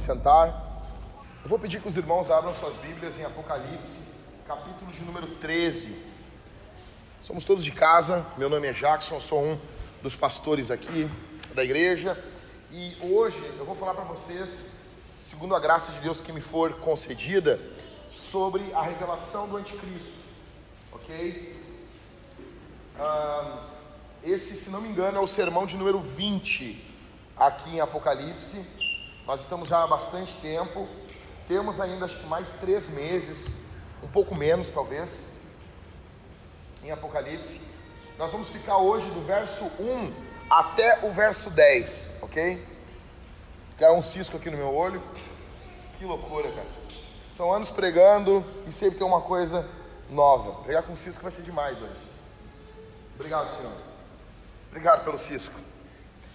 sentar. Eu vou pedir que os irmãos abram suas Bíblias em Apocalipse, capítulo de número 13. Somos todos de casa, meu nome é Jackson, sou um dos pastores aqui da igreja e hoje eu vou falar para vocês, segundo a graça de Deus que me for concedida, sobre a revelação do Anticristo, ok? Esse, se não me engano, é o sermão de número 20 aqui em Apocalipse. Nós estamos já há bastante tempo, temos ainda acho que mais três meses, um pouco menos talvez, em Apocalipse. Nós vamos ficar hoje do verso 1 até o verso 10, ok? Caiu um cisco aqui no meu olho. Que loucura, cara. São anos pregando e sempre tem uma coisa nova. Pregar com cisco vai ser demais hoje. Obrigado, Senhor. Obrigado pelo cisco.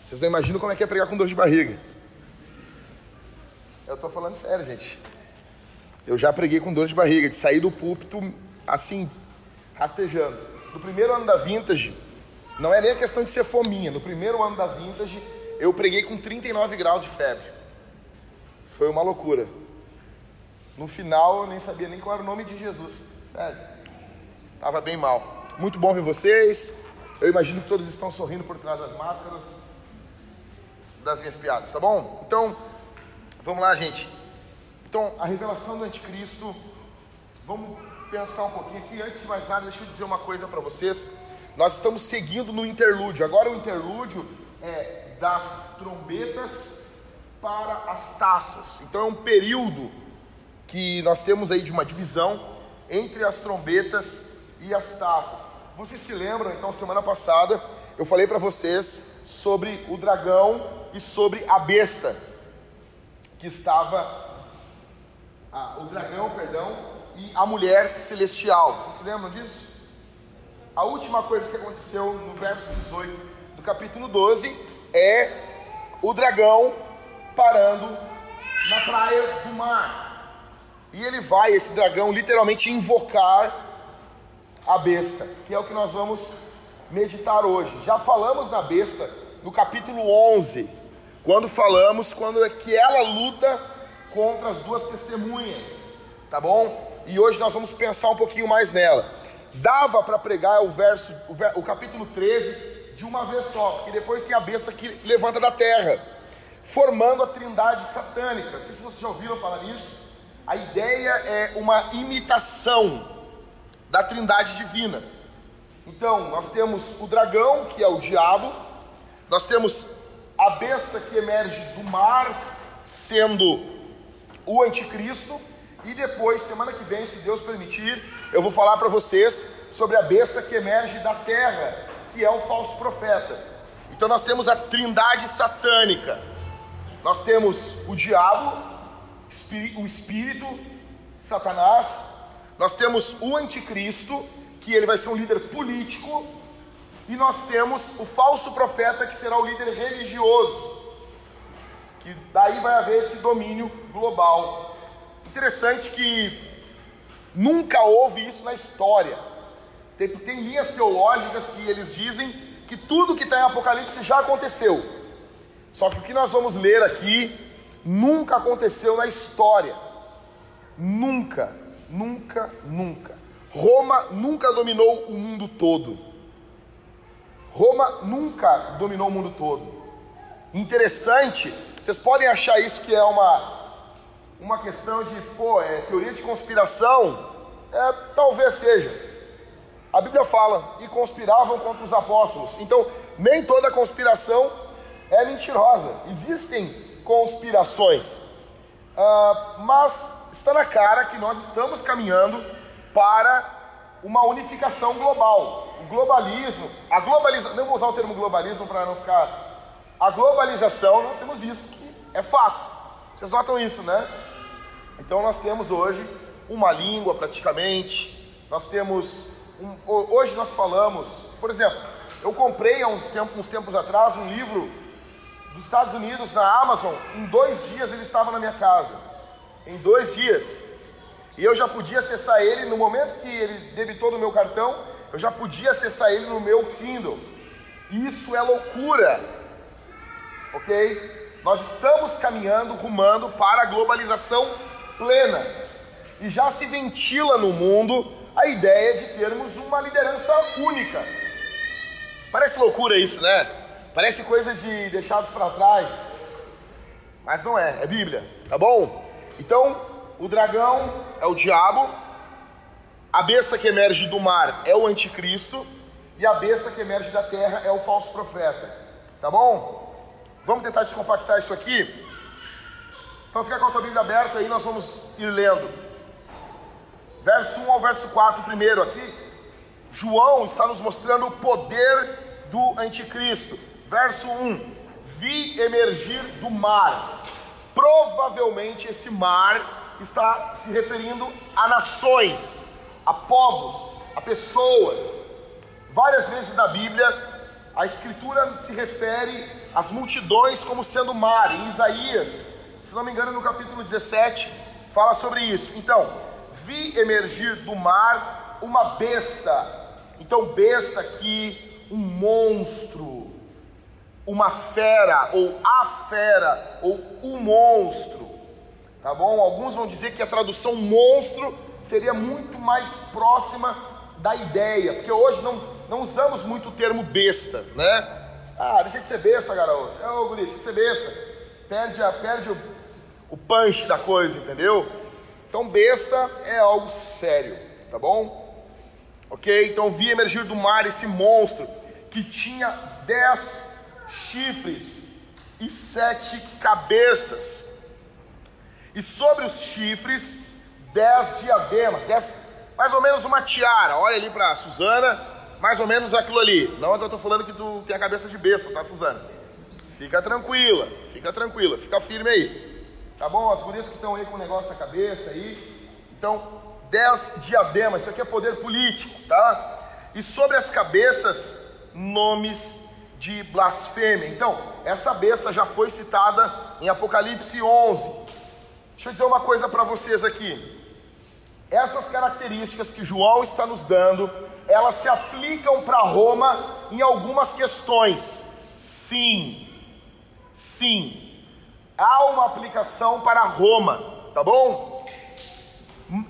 Vocês não imaginam como é que é pregar com dor de barriga. Eu tô falando sério, gente. Eu já preguei com dor de barriga, de sair do púlpito assim, rastejando. No primeiro ano da Vintage, não é nem a questão de ser fominha. No primeiro ano da Vintage, eu preguei com 39 graus de febre. Foi uma loucura. No final, eu nem sabia nem qual era o nome de Jesus. Sério. Tava bem mal. Muito bom ver vocês. Eu imagino que todos estão sorrindo por trás das máscaras das minhas piadas, tá bom? Então, vamos lá, gente. Então, a revelação do anticristo. Vamos pensar um pouquinho aqui. Antes de mais nada, deixa eu dizer uma coisa para vocês. Nós estamos seguindo no interlúdio. Agora o interlúdio é das trombetas para as taças. Então é um período que nós temos aí de uma divisão entre as trombetas e as taças. Vocês se lembram? Então semana passada eu falei para vocês sobre o dragão e sobre a besta que estava ah, o dragão, perdão, e a mulher celestial. Vocês se lembram disso? A última coisa que aconteceu no verso 18 do capítulo 12 é o dragão parando na praia do mar. E ele vai, esse dragão, literalmente invocar a besta, que é o que nós vamos meditar hoje. Já falamos da besta no capítulo 11, quando falamos quando é que ela luta contra as duas testemunhas, tá bom? E hoje nós vamos pensar um pouquinho mais nela dava para pregar o verso, o, capítulo 13 de uma vez só, porque depois tem a besta que levanta da terra, formando a trindade satânica. Não sei se vocês já ouviram falar nisso. A ideia é uma imitação da trindade divina. Então, nós temos o dragão, que é o diabo, nós temos a besta que emerge do mar, sendo o anticristo, e depois, semana que vem, se Deus permitir, eu vou falar para vocês sobre a besta que emerge da terra, que é o falso profeta. Então nós temos a trindade satânica. Nós temos o diabo, o espírito, Satanás. Nós temos o anticristo, que ele vai ser um líder político. E nós temos o falso profeta, que será o líder religioso. Que daí vai haver esse domínio global Interessante que nunca houve isso na história. Tem, tem linhas teológicas que eles dizem que tudo que está em Apocalipse já aconteceu. Só que o que nós vamos ler aqui nunca aconteceu na história. Nunca, nunca, nunca. Roma nunca dominou o mundo todo. Roma nunca dominou o mundo todo. Interessante, vocês podem achar isso que é uma uma questão de, pô, é teoria de conspiração? É, talvez seja. A Bíblia fala, e conspiravam contra os apóstolos. Então, nem toda conspiração é mentirosa. Existem conspirações. Uh, mas está na cara que nós estamos caminhando para uma unificação global. Globalismo, a globalização, não vou usar o termo globalismo para não ficar. A globalização, nós temos visto que é fato. Vocês notam isso, né? Então nós temos hoje uma língua praticamente, nós temos. Um, hoje nós falamos, por exemplo, eu comprei há uns tempos, uns tempos atrás um livro dos Estados Unidos na Amazon, em dois dias ele estava na minha casa. Em dois dias. E eu já podia acessar ele no momento que ele debitou no meu cartão, eu já podia acessar ele no meu Kindle. Isso é loucura. Ok? Nós estamos caminhando, rumando para a globalização plena. E já se ventila no mundo a ideia de termos uma liderança única. Parece loucura isso, né? Parece coisa de deixados para trás. Mas não é, é Bíblia, tá bom? Então, o dragão é o diabo, a besta que emerge do mar é o anticristo e a besta que emerge da terra é o falso profeta. Tá bom? Vamos tentar descompactar isso aqui? Então fica com a tua Bíblia aberta aí, nós vamos ir lendo. Verso 1 ao verso 4 primeiro aqui. João está nos mostrando o poder do anticristo. Verso 1: Vi emergir do mar. Provavelmente esse mar está se referindo a nações, a povos, a pessoas. Várias vezes na Bíblia a escritura se refere às multidões como sendo mar. Em Isaías, se não me engano, no capítulo 17, fala sobre isso. Então, vi emergir do mar uma besta. Então, besta aqui, um monstro, uma fera, ou a fera, ou o monstro. Tá bom? Alguns vão dizer que a tradução monstro seria muito mais próxima da ideia, porque hoje não não usamos muito o termo besta, né? Ah, deixa de ser besta, garoto. É, ô, guri, deixa de ser besta. Perde, a, perde o, o punch da coisa, entendeu? Então, besta é algo sério, tá bom? Ok? Então, vi emergir do mar esse monstro que tinha dez chifres e sete cabeças. E sobre os chifres, dez diademas, dez, mais ou menos uma tiara. Olha ali para Suzana mais ou menos aquilo ali. Não é que eu tô falando que tu tem a cabeça de besta, tá, Suzana? Fica tranquila, fica tranquila, fica firme aí. Tá bom? As gurias que estão aí com o negócio na cabeça aí. Então, dez diademas, isso aqui é poder político, tá? E sobre as cabeças, nomes de blasfêmia. Então, essa besta já foi citada em Apocalipse 11. Deixa eu dizer uma coisa para vocês aqui. Essas características que João está nos dando elas se aplicam para Roma em algumas questões. Sim, sim, há uma aplicação para Roma, tá bom?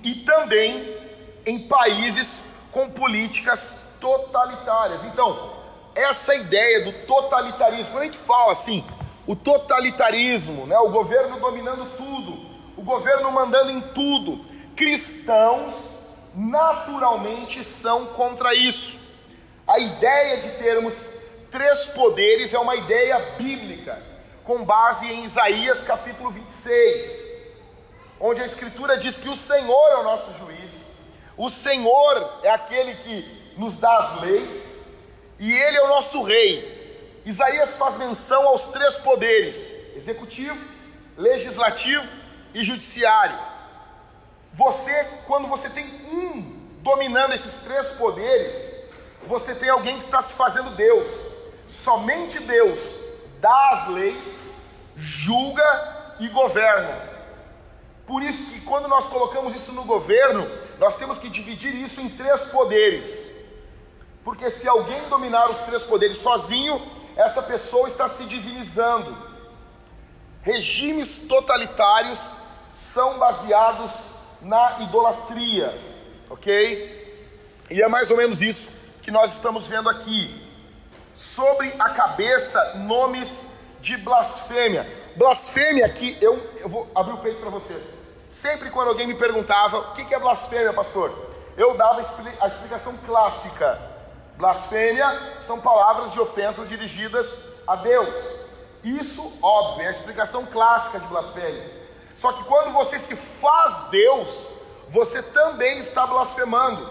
E também em países com políticas totalitárias. Então, essa ideia do totalitarismo, quando a gente fala assim, o totalitarismo, né, o governo dominando tudo, o governo mandando em tudo, cristãos naturalmente são contra isso. A ideia de termos três poderes é uma ideia bíblica, com base em Isaías capítulo 26, onde a Escritura diz que o Senhor é o nosso juiz, o Senhor é aquele que nos dá as leis e Ele é o nosso rei. Isaías faz menção aos três poderes: executivo, legislativo e judiciário. Você, quando você tem um dominando esses três poderes, você tem alguém que está se fazendo Deus. Somente Deus dá as leis, julga e governa. Por isso que quando nós colocamos isso no governo, nós temos que dividir isso em três poderes. Porque se alguém dominar os três poderes sozinho, essa pessoa está se divinizando. Regimes totalitários são baseados na idolatria, ok? E é mais ou menos isso que nós estamos vendo aqui. Sobre a cabeça, nomes de blasfêmia. Blasfêmia aqui, eu, eu vou abrir o peito para vocês. Sempre quando alguém me perguntava o que é blasfêmia, pastor, eu dava a explicação clássica. Blasfêmia são palavras de ofensas dirigidas a Deus. Isso, óbvio, é a explicação clássica de blasfêmia. Só que quando você se faz Deus, você também está blasfemando.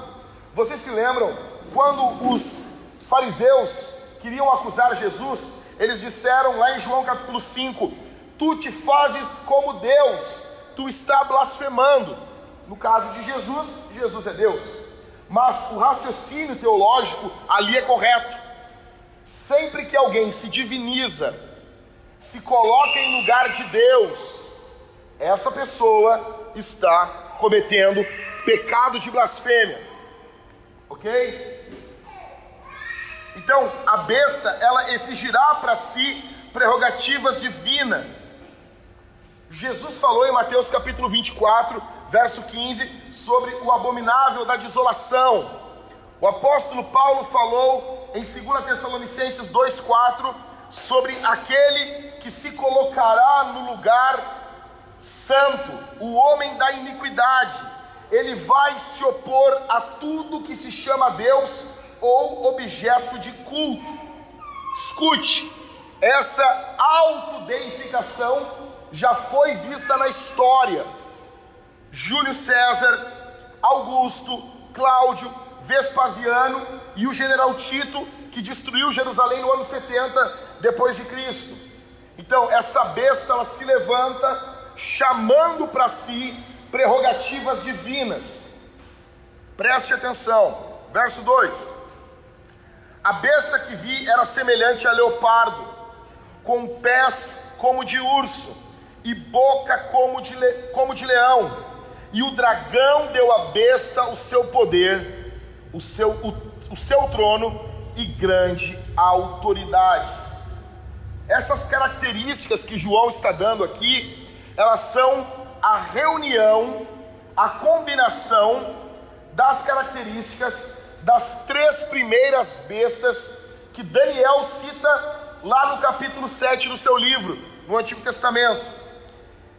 Vocês se lembram quando os fariseus queriam acusar Jesus? Eles disseram lá em João capítulo 5: Tu te fazes como Deus, tu está blasfemando. No caso de Jesus, Jesus é Deus. Mas o raciocínio teológico ali é correto. Sempre que alguém se diviniza, se coloca em lugar de Deus, essa pessoa está cometendo pecado de blasfêmia. Ok? Então, a besta, ela exigirá para si prerrogativas divinas. Jesus falou em Mateus capítulo 24, verso 15, sobre o abominável da desolação. O apóstolo Paulo falou em 2 Tessalonicenses 2,4 sobre aquele que se colocará no lugar santo, o homem da iniquidade. Ele vai se opor a tudo que se chama Deus ou objeto de culto. Escute, essa autodeificação já foi vista na história. Júlio César, Augusto, Cláudio, Vespasiano e o general Tito, que destruiu Jerusalém no ano 70 depois de Cristo. Então, essa besta ela se levanta chamando para si prerrogativas divinas. Preste atenção, verso 2: A besta que vi era semelhante a leopardo, com pés como de urso e boca como de, le... como de leão. E o dragão deu à besta o seu poder, o seu, o, o seu trono e grande autoridade. Essas características que João está dando aqui elas são a reunião, a combinação das características das três primeiras bestas que Daniel cita lá no capítulo 7 do seu livro, no Antigo Testamento.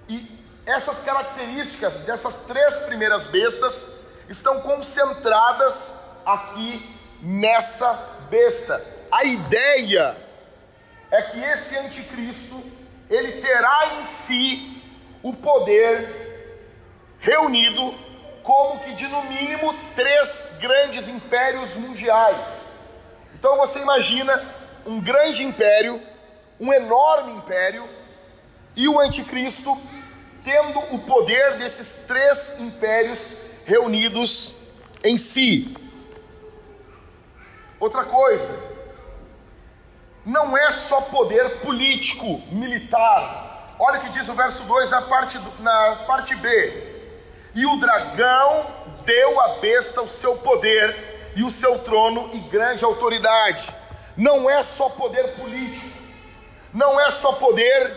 E essas características dessas três primeiras bestas estão concentradas aqui nessa besta. A ideia é que esse anticristo ele terá em si o poder reunido como que de no mínimo três grandes impérios mundiais. Então você imagina um grande império, um enorme império, e o anticristo tendo o poder desses três impérios reunidos em si. Outra coisa, não é só poder político, militar, Olha o que diz o verso 2 na parte, na parte B. E o dragão deu à besta o seu poder e o seu trono e grande autoridade. Não é só poder político, não é só poder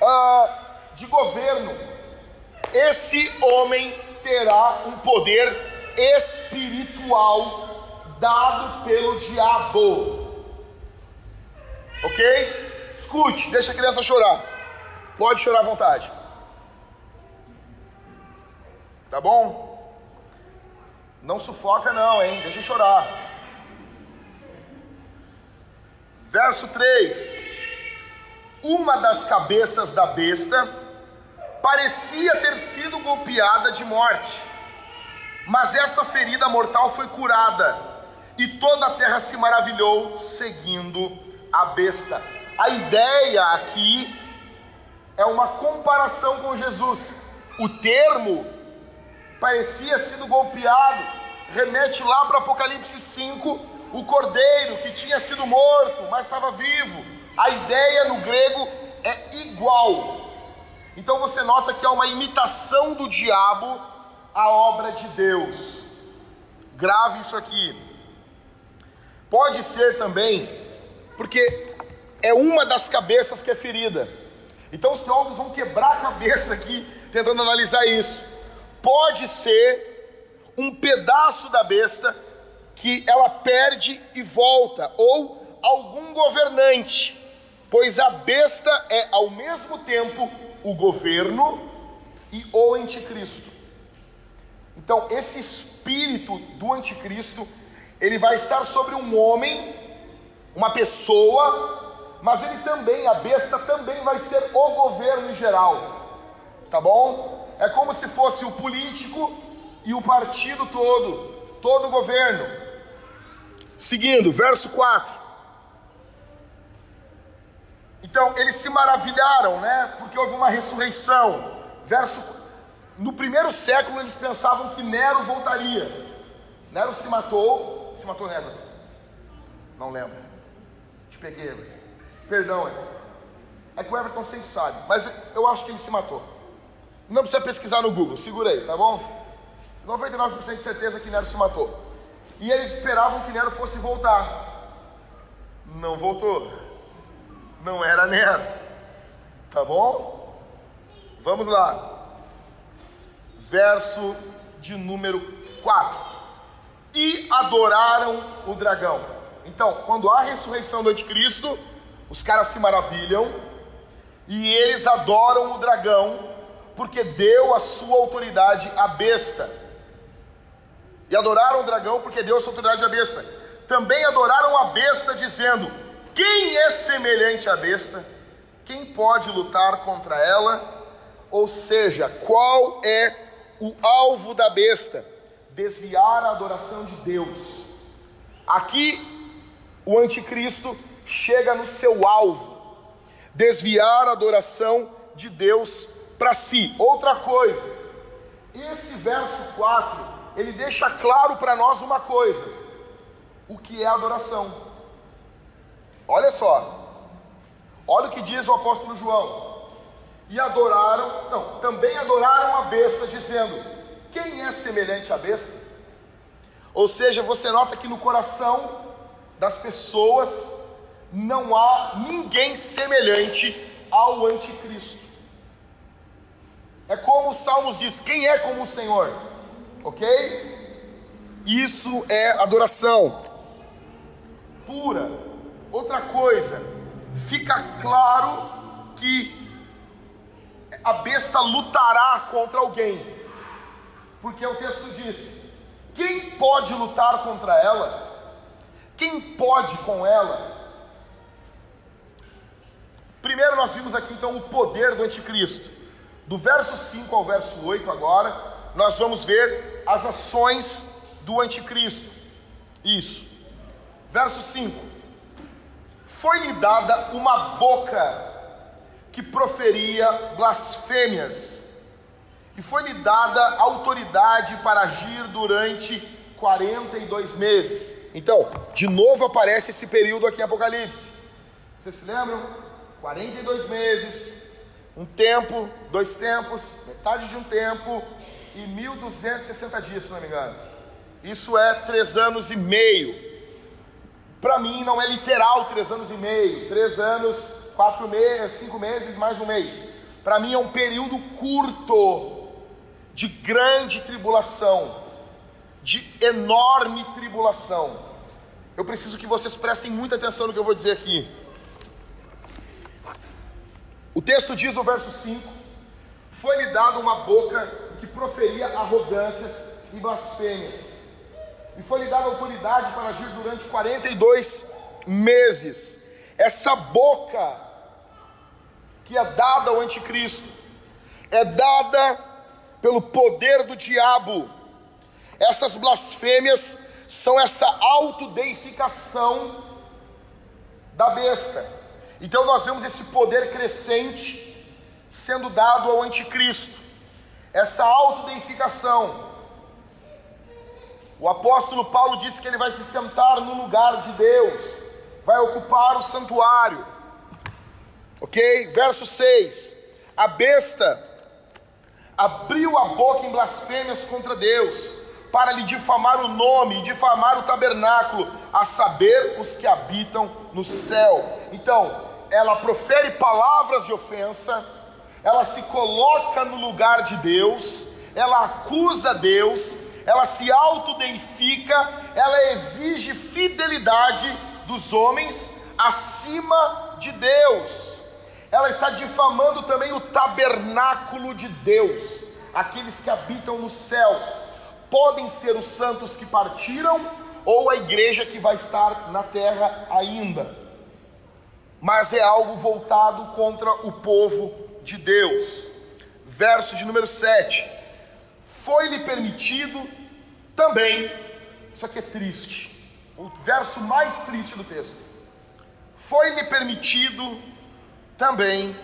uh, de governo. Esse homem terá um poder espiritual dado pelo diabo. Ok? Escute, deixa a criança chorar. Pode chorar à vontade. Tá bom? Não sufoca não, hein? Deixa chorar. Verso 3. Uma das cabeças da besta parecia ter sido golpeada de morte, mas essa ferida mortal foi curada, e toda a terra se maravilhou seguindo a besta. A ideia aqui é uma comparação com Jesus. O termo parecia sido golpeado, remete lá para Apocalipse 5, o cordeiro que tinha sido morto, mas estava vivo. A ideia no grego é igual. Então você nota que é uma imitação do diabo a obra de Deus. Grave isso aqui. Pode ser também, porque é uma das cabeças que é ferida. Então os teólogos vão quebrar a cabeça aqui tentando analisar isso. Pode ser um pedaço da besta que ela perde e volta, ou algum governante, pois a besta é ao mesmo tempo o governo e o anticristo. Então, esse espírito do anticristo, ele vai estar sobre um homem, uma pessoa, mas ele também, a besta também vai ser o governo em geral, tá bom? É como se fosse o político e o partido todo, todo o governo. Seguindo, verso 4. Então, eles se maravilharam, né? Porque houve uma ressurreição. Verso no primeiro século eles pensavam que Nero voltaria. Nero se matou. Se matou Nero? Não lembro. Te peguei. Perdão, é. Que o Everton sempre sabe, mas eu acho que ele se matou. Não precisa pesquisar no Google, segura aí, tá bom? 99% de certeza que Nero se matou. E eles esperavam que Nero fosse voltar. Não voltou. não era Nero. Tá bom? Vamos lá. Verso de número 4. E adoraram o dragão. Então, quando há a ressurreição do anticristo, os caras se maravilham e eles adoram o dragão, porque deu a sua autoridade à besta. E adoraram o dragão porque deu a sua autoridade à besta. Também adoraram a besta, dizendo: Quem é semelhante à besta? Quem pode lutar contra ela? Ou seja, qual é o alvo da besta? Desviar a adoração de Deus. Aqui, o anticristo chega no seu alvo desviar a adoração de Deus para si. Outra coisa, esse verso 4, ele deixa claro para nós uma coisa: o que é adoração. Olha só, olha o que diz o apóstolo João. E adoraram, não, também adoraram a besta, dizendo: Quem é semelhante à besta? Ou seja, você nota que no coração das pessoas não há ninguém semelhante ao anticristo. É como os Salmos diz: quem é como o Senhor? Ok? Isso é adoração pura. Outra coisa, fica claro que a besta lutará contra alguém, porque o texto diz: quem pode lutar contra ela? Quem pode com ela? Primeiro, nós vimos aqui então o poder do anticristo. Do verso 5 ao verso 8, agora, nós vamos ver as ações do anticristo. Isso. Verso 5: Foi-lhe dada uma boca que proferia blasfêmias, e foi-lhe dada autoridade para agir durante 42 meses. Então, de novo aparece esse período aqui em Apocalipse. Vocês se lembram? 42 meses, um tempo, dois tempos, metade de um tempo e 1.260 dias, se não me engano. Isso é três anos e meio. Para mim não é literal três anos e meio, três anos, quatro meses, cinco meses mais um mês. Para mim é um período curto de grande tribulação, de enorme tribulação. Eu preciso que vocês prestem muita atenção no que eu vou dizer aqui. O texto diz no verso 5: Foi-lhe dada uma boca que proferia arrogâncias e blasfêmias, e foi-lhe dada autoridade para agir durante 42 meses. Essa boca que é dada ao anticristo é dada pelo poder do diabo. Essas blasfêmias são essa autodeificação da besta. Então nós vemos esse poder crescente sendo dado ao anticristo, essa autodeificação. O apóstolo Paulo disse que ele vai se sentar no lugar de Deus, vai ocupar o santuário. Ok? Verso 6: A besta abriu a boca em blasfêmias contra Deus, para lhe difamar o nome difamar o tabernáculo, a saber, os que habitam no céu. Então, ela profere palavras de ofensa, ela se coloca no lugar de Deus, ela acusa Deus, ela se autodeifica, ela exige fidelidade dos homens acima de Deus. Ela está difamando também o tabernáculo de Deus, aqueles que habitam nos céus podem ser os santos que partiram ou a igreja que vai estar na terra ainda. Mas é algo voltado contra o povo de Deus. Verso de número 7. Foi-lhe permitido também, isso aqui é triste, o verso mais triste do texto. Foi-lhe permitido também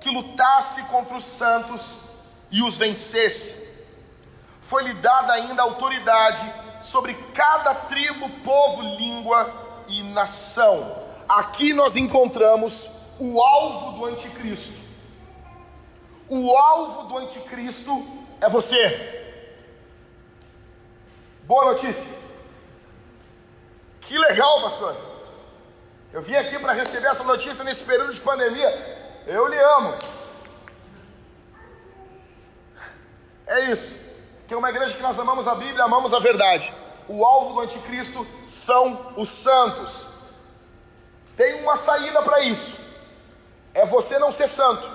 que lutasse contra os santos e os vencesse foi-lhe dada ainda autoridade sobre cada tribo, povo, língua e nação. Aqui nós encontramos o alvo do anticristo. O alvo do anticristo é você. Boa notícia. Que legal, pastor. Eu vim aqui para receber essa notícia nesse período de pandemia. Eu lhe amo. É isso. É uma igreja que nós amamos a Bíblia, amamos a verdade. O alvo do anticristo são os santos. Tem uma saída para isso. É você não ser santo.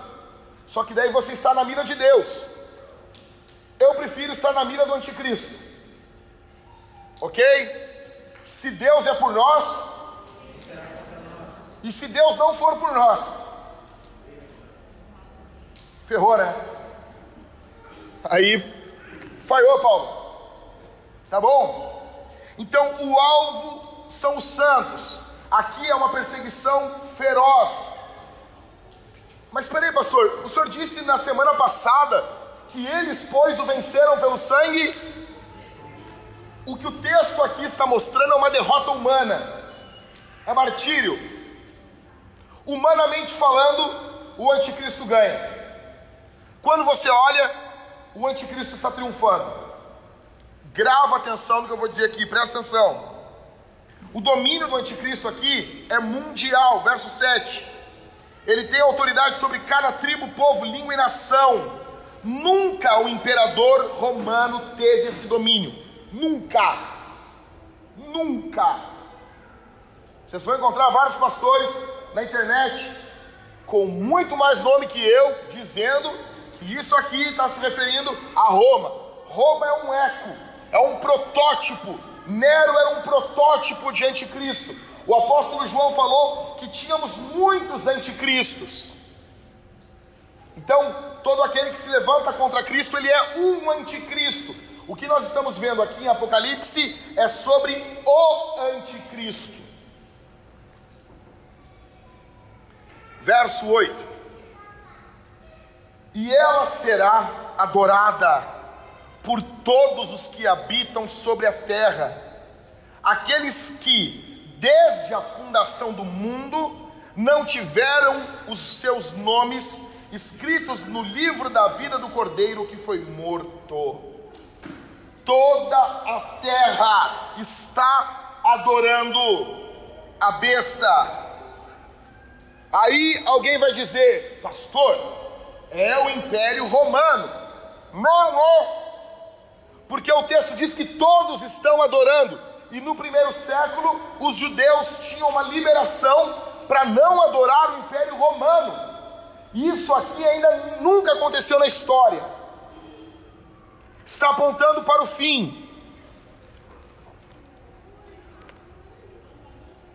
Só que daí você está na mira de Deus. Eu prefiro estar na mira do anticristo. Ok? Se Deus é por nós, e se Deus não for por nós, ferrou, né? Aí, falhou, Paulo. Tá bom? Então, o alvo são os santos. Aqui é uma perseguição feroz. Mas espera aí, pastor, o senhor disse na semana passada que eles, pois, o venceram pelo sangue. O que o texto aqui está mostrando é uma derrota humana, é martírio. Humanamente falando, o anticristo ganha. Quando você olha, o anticristo está triunfando. Grava atenção no que eu vou dizer aqui, presta atenção. O domínio do anticristo aqui é mundial, verso 7. Ele tem autoridade sobre cada tribo, povo, língua e nação. Nunca o imperador romano teve esse domínio. Nunca. Nunca. Vocês vão encontrar vários pastores na internet com muito mais nome que eu, dizendo que isso aqui está se referindo a Roma. Roma é um eco, é um protótipo. Nero era um protótipo de anticristo. O apóstolo João falou que tínhamos muitos anticristos. Então, todo aquele que se levanta contra Cristo, ele é um anticristo. O que nós estamos vendo aqui em Apocalipse é sobre o anticristo. Verso 8: E ela será adorada por todos os que habitam sobre a terra, aqueles que, desde a fundação do mundo, não tiveram os seus nomes escritos no livro da vida do cordeiro que foi morto. Toda a terra está adorando a besta. Aí alguém vai dizer, pastor, é o Império Romano. Não é. Porque o texto diz que todos estão adorando. E no primeiro século, os judeus tinham uma liberação para não adorar o Império Romano. Isso aqui ainda nunca aconteceu na história. Está apontando para o fim.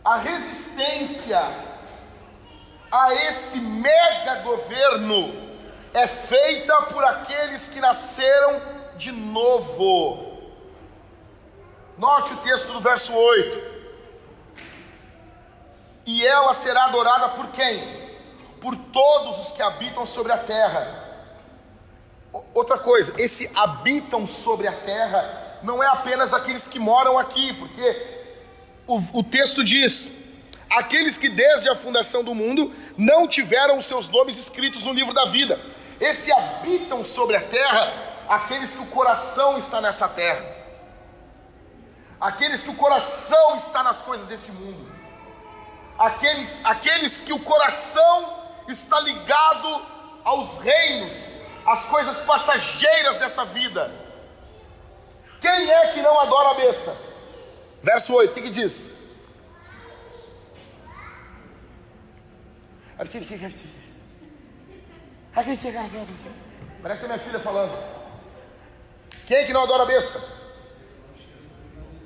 A resistência a esse mega governo é feita por aqueles que nasceram de novo. Note o texto do verso 8. E ela será adorada por quem? por todos os que habitam sobre a terra. Outra coisa, esse habitam sobre a terra não é apenas aqueles que moram aqui, porque o, o texto diz: aqueles que desde a fundação do mundo não tiveram os seus nomes escritos no livro da vida. Esse habitam sobre a terra, aqueles que o coração está nessa terra, aqueles que o coração está nas coisas desse mundo, aquele, aqueles que o coração está ligado aos reinos, às coisas passageiras dessa vida. Quem é que não adora a besta? Verso 8, o que, que diz? Parece a minha filha falando. Quem é que não adora besta?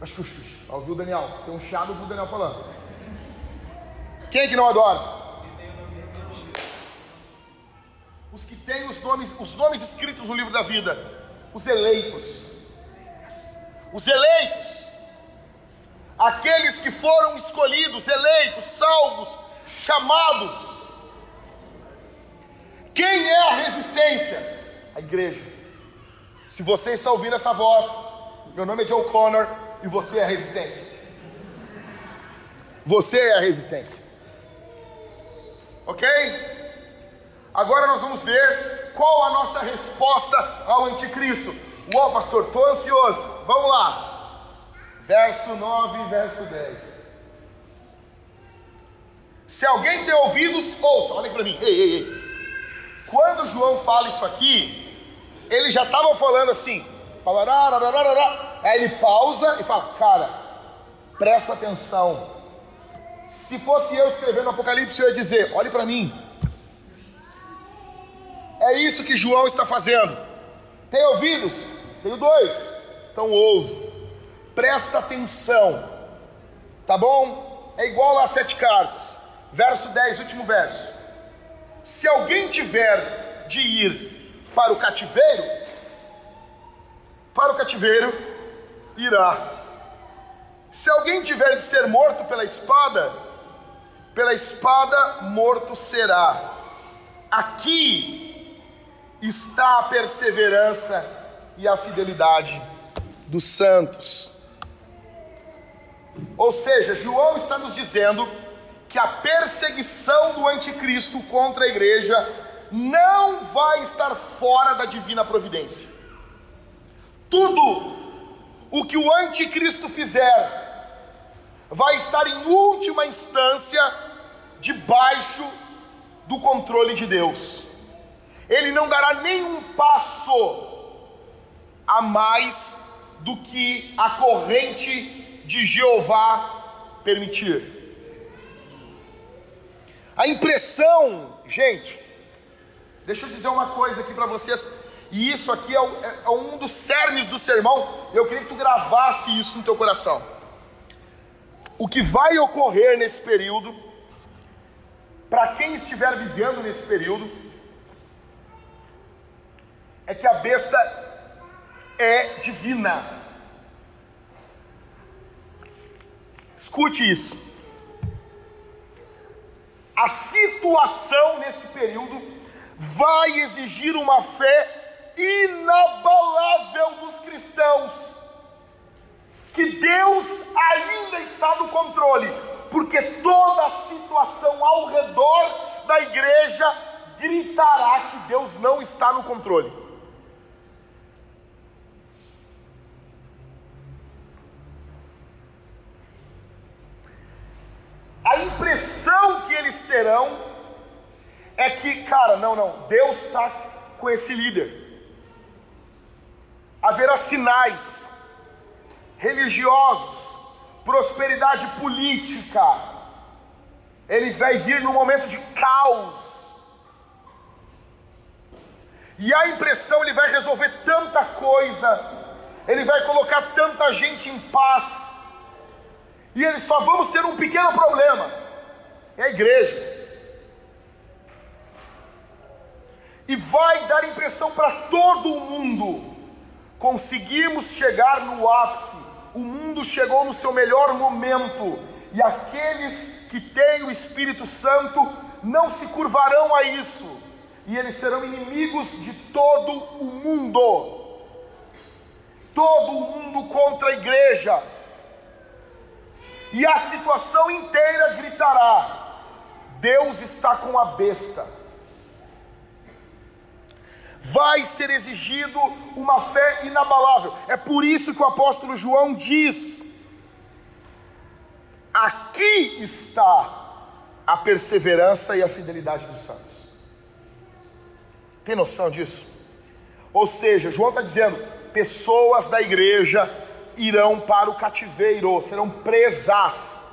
Acho que ouviu o Daniel. Tem um chiado, ouviu o Daniel falando. Quem é que não adora? os que têm os nomes, os nomes escritos no livro da vida, os eleitos. Os eleitos. Aqueles que foram escolhidos, eleitos, salvos, chamados. Quem é a resistência? A igreja. Se você está ouvindo essa voz, meu nome é Joe Connor e você é a resistência. Você é a resistência. Ok? Agora nós vamos ver qual a nossa resposta ao anticristo. Uau, pastor, estou ansioso. Vamos lá. Verso 9 e verso 10. Se alguém tem ouvidos, ouça, olhem para mim. Ei, ei, ei. Quando João fala isso aqui, ele já estava falando assim. Aí ele pausa e fala: Cara, presta atenção. Se fosse eu escrevendo Apocalipse, eu ia dizer: Olhe para mim. É isso que João está fazendo. Tem ouvidos? Tenho dois. Então ouve. Presta atenção. Tá bom? É igual lá sete cartas. Verso 10, último verso. Se alguém tiver de ir para o cativeiro, para o cativeiro irá. Se alguém tiver de ser morto pela espada, pela espada morto será. Aqui está a perseverança e a fidelidade dos santos. Ou seja, João está nos dizendo que a perseguição do anticristo contra a igreja não vai estar fora da divina providência. Tudo o que o anticristo fizer vai estar em última instância debaixo do controle de Deus. Ele não dará nenhum passo a mais do que a corrente de Jeová permitir. A impressão, gente, deixa eu dizer uma coisa aqui para vocês, e isso aqui é, é, é, um dos cernes do sermão, eu queria que tu gravasse isso no teu coração. O que vai ocorrer nesse período, para quem estiver vivendo nesse período, é que a besta é divina. Escute isso. A situação nesse período vai exigir uma fé inabalável dos cristãos, que Deus ainda está no controle, porque toda a situação ao redor da igreja gritará que Deus não está no controle. a impressão que eles terão é que, cara, não, não, Deus está com esse líder. Haverá sinais religiosos, prosperidade política. Ele vai vir num momento de caos. E a impressão ele vai resolver tanta coisa, ele vai colocar tanta gente em paz e eles só vamos ter um pequeno problema: é a igreja. E vai dar impressão para todo mundo. Conseguimos chegar no ápice. O mundo chegou no seu melhor momento. E aqueles que têm o Espírito Santo não se curvarão a isso. E eles serão inimigos de todo o mundo. Todo o mundo contra a igreja e a situação inteira gritará: Deus está com a besta. Vai ser exigido uma fé inabalável. É por isso que o apóstolo João diz: aqui está a perseverança e a fidelidade dos santos. Tem noção disso? Ou seja, João está dizendo: pessoas da igreja irão para o cativeiro, serão presas.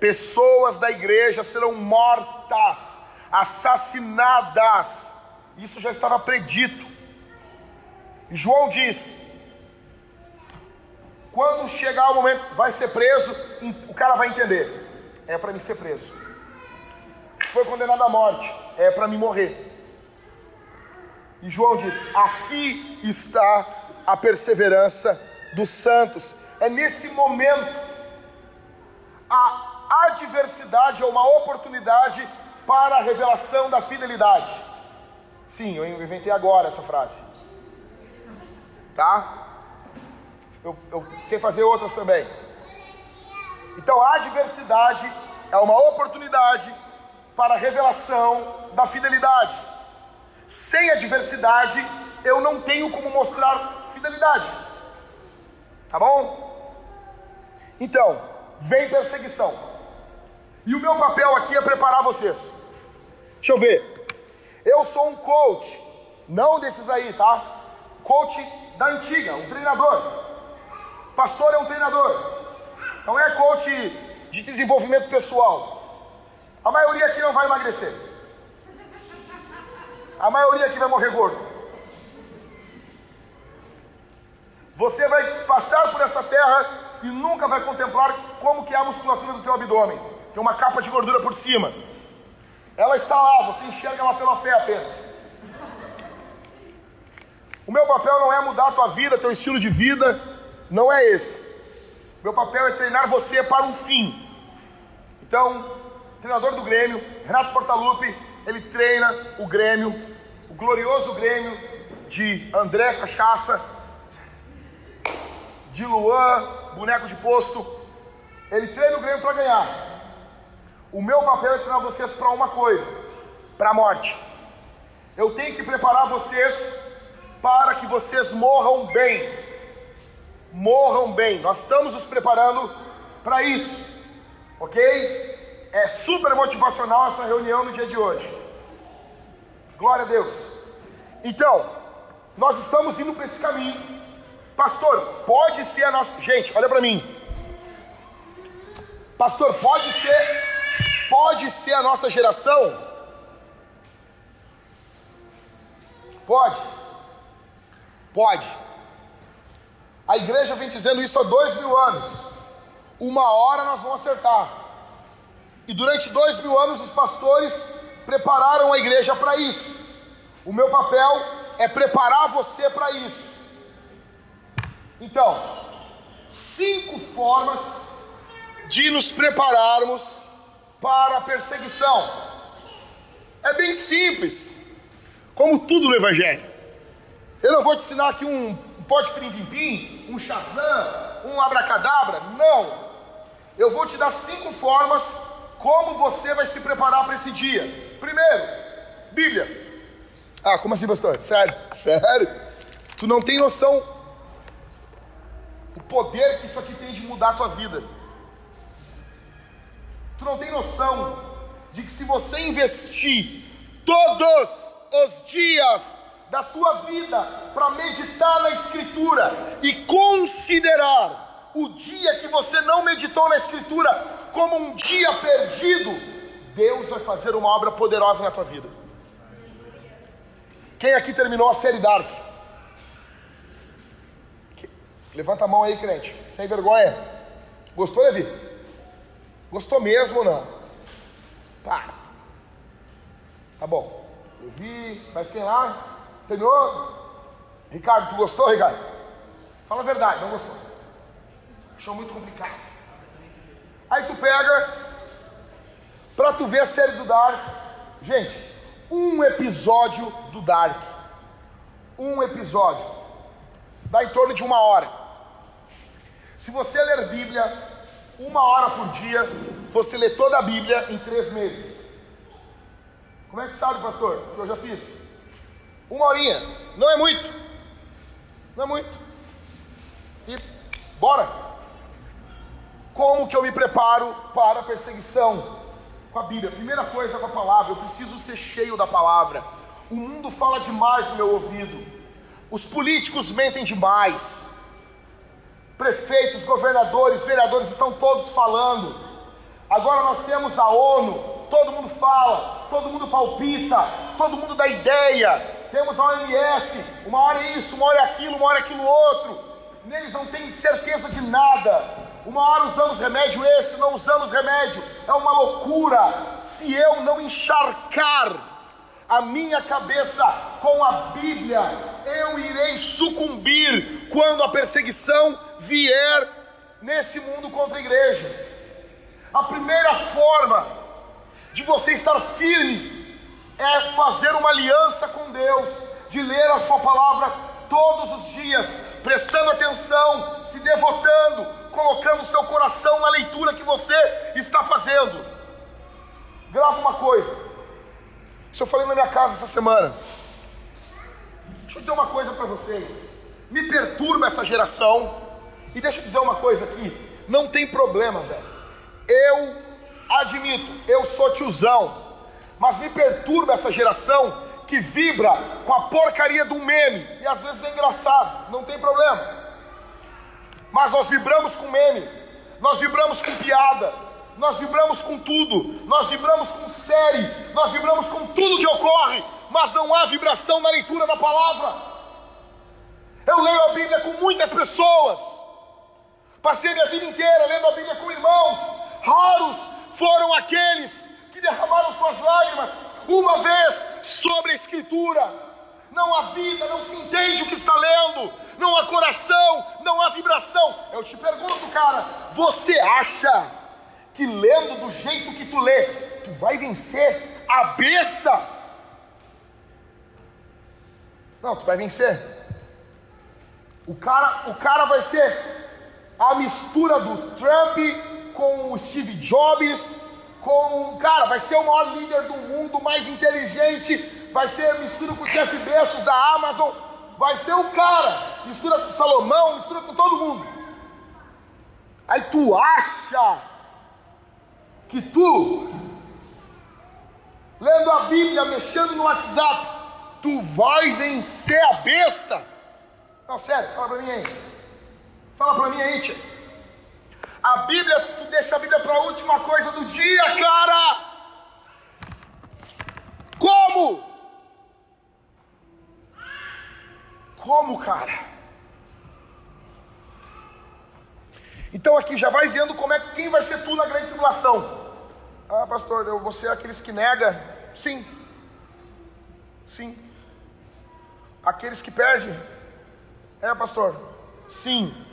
Pessoas da igreja serão mortas, assassinadas. Isso já estava predito. E João diz: quando chegar o momento, vai ser preso, o cara vai entender. É para mim ser preso. Foi condenado à morte, é para mim morrer. E João diz: aqui está a perseverança dos santos. É nesse momento a adversidade é uma oportunidade para a revelação da fidelidade. Sim, eu inventei agora essa frase. Tá? Eu, eu sei fazer outras também. Então a adversidade é uma oportunidade para a revelação da fidelidade. Sem adversidade, eu não tenho como mostrar fidelidade. Tá bom? Então, vem perseguição. E o meu papel aqui é preparar vocês. Deixa eu ver. Eu sou um coach, não desses aí, tá? Coach da antiga, um treinador. Pastor é um treinador. Não é coach de desenvolvimento pessoal. A maioria aqui não vai emagrecer. A maioria aqui vai morrer gordo. Você vai passar por essa terra e nunca vai contemplar como que é a musculatura do teu abdômen. Tem uma capa de gordura por cima. Ela está lá, você enxerga ela pela fé apenas. O meu papel não é mudar a tua vida, teu estilo de vida, não é esse. Meu papel é treinar você para um fim. Então, treinador do Grêmio, Renato Portaluppi, ele treina o Grêmio, o glorioso Grêmio de André Cachaça, de Luan, boneco de posto. Ele treina o Grêmio para ganhar. O meu papel é treinar vocês para uma coisa: para a morte. Eu tenho que preparar vocês para que vocês morram bem. Morram bem. Nós estamos nos preparando para isso, ok? É super motivacional essa reunião no dia de hoje. Glória a Deus. Então, nós estamos indo para esse caminho. Pastor, pode ser a nossa. Gente, olha para mim. Pastor, pode ser. Pode ser a nossa geração? Pode. Pode. A igreja vem dizendo isso há dois mil anos. Uma hora nós vamos acertar. E durante dois mil anos os pastores prepararam a igreja para isso. O meu papel é preparar você para isso. Então, cinco formas de nos prepararmos para a perseguição. É bem simples, como tudo no Evangelho. Eu não vou te ensinar aqui um pote pirim-pim-pim, um shazam, um abracadabra. Não. Eu vou te dar cinco formas como você vai se preparar para esse dia. Primeiro, Bíblia. Ah, como assim, pastor? Sério? Sério? Tu não tem noção o poder que isso aqui tem de mudar a tua vida. Tu não tem noção de que se você investir todos os dias da tua vida para meditar na Escritura e considerar o dia que você não meditou na Escritura como um dia perdido, Deus vai fazer uma obra poderosa na tua vida. Quem aqui terminou a série Dark? Levanta a mão aí, crente, sem vergonha. Gostou, Levi? Gostou mesmo ou não? Para. Tá bom. Levi, mas quem lá? Terminou? Ricardo, tu gostou, Ricardo? Fala a verdade, não gostou. Achou muito complicado. Aí tu pega, pra tu ver a série do Dark. Gente, um episódio do Dark. Um episódio. Dá em torno de uma hora. Se você ler Bíblia uma hora por dia, você lê toda a Bíblia em três meses. Como é que sabe, pastor? Que eu já fiz. Uma horinha. Não é muito. Não é muito. E bora. Como que eu me preparo para a perseguição? Com a Bíblia. Primeira coisa com a palavra. Eu preciso ser cheio da palavra. O mundo fala demais no meu ouvido. Os políticos mentem demais. Prefeitos, governadores, vereadores estão todos falando. Agora nós temos a ONU, todo mundo fala, todo mundo palpita, todo mundo dá ideia, temos a OMS, uma hora isso, uma hora aquilo, uma hora aquilo outro. Neles não tem certeza de nada. Uma hora usamos remédio esse, não usamos remédio. É uma loucura. Se eu não encharcar a minha cabeça com a Bíblia, eu irei sucumbir quando a perseguição vier nesse mundo contra a igreja. A primeira forma de você estar firme é fazer uma aliança com Deus, de ler a Sua palavra todos os dias, prestando atenção, se devotando, colocando seu coração na leitura que você está fazendo. Grava uma coisa, isso eu falei na minha casa essa semana. Deixa eu dizer uma coisa para vocês. Me perturba essa geração. E deixa eu dizer uma coisa aqui. Não tem problema, velho. Eu admito, eu sou tiozão, mas me perturba essa geração que vibra com a porcaria do meme, e às vezes é engraçado, não tem problema. Mas nós vibramos com meme, nós vibramos com piada, nós vibramos com tudo, nós vibramos com série, nós vibramos com tudo que ocorre, mas não há vibração na leitura da palavra. Eu leio a Bíblia com muitas pessoas, passei minha vida inteira lendo a Bíblia com irmãos, raros foram aqueles que derramaram suas lágrimas uma vez sobre a Escritura. Não há vida, não se entende o que está lendo, não há coração, não há vibração. Eu te pergunto, cara, você acha que lendo do jeito que tu lê, tu vai vencer a besta? Não, tu vai vencer. O cara, o cara vai ser a mistura do Trump com o Steve Jobs, com. Cara, vai ser o maior líder do mundo, mais inteligente, vai ser mistura com o Jeff Bezos da Amazon, vai ser o cara, mistura com Salomão, mistura com todo mundo. Aí tu acha que tu, lendo a Bíblia, mexendo no WhatsApp, tu vai vencer a besta? Não, sério, fala pra mim aí. Fala pra mim aí, tia. A Bíblia, tu deixa a Bíblia para a última coisa do dia, cara. Como? Como, cara? Então aqui já vai vendo como é quem vai ser tu na grande tribulação. Ah, pastor, eu vou ser aqueles que nega. Sim. Sim. Aqueles que perdem. É, pastor. Sim.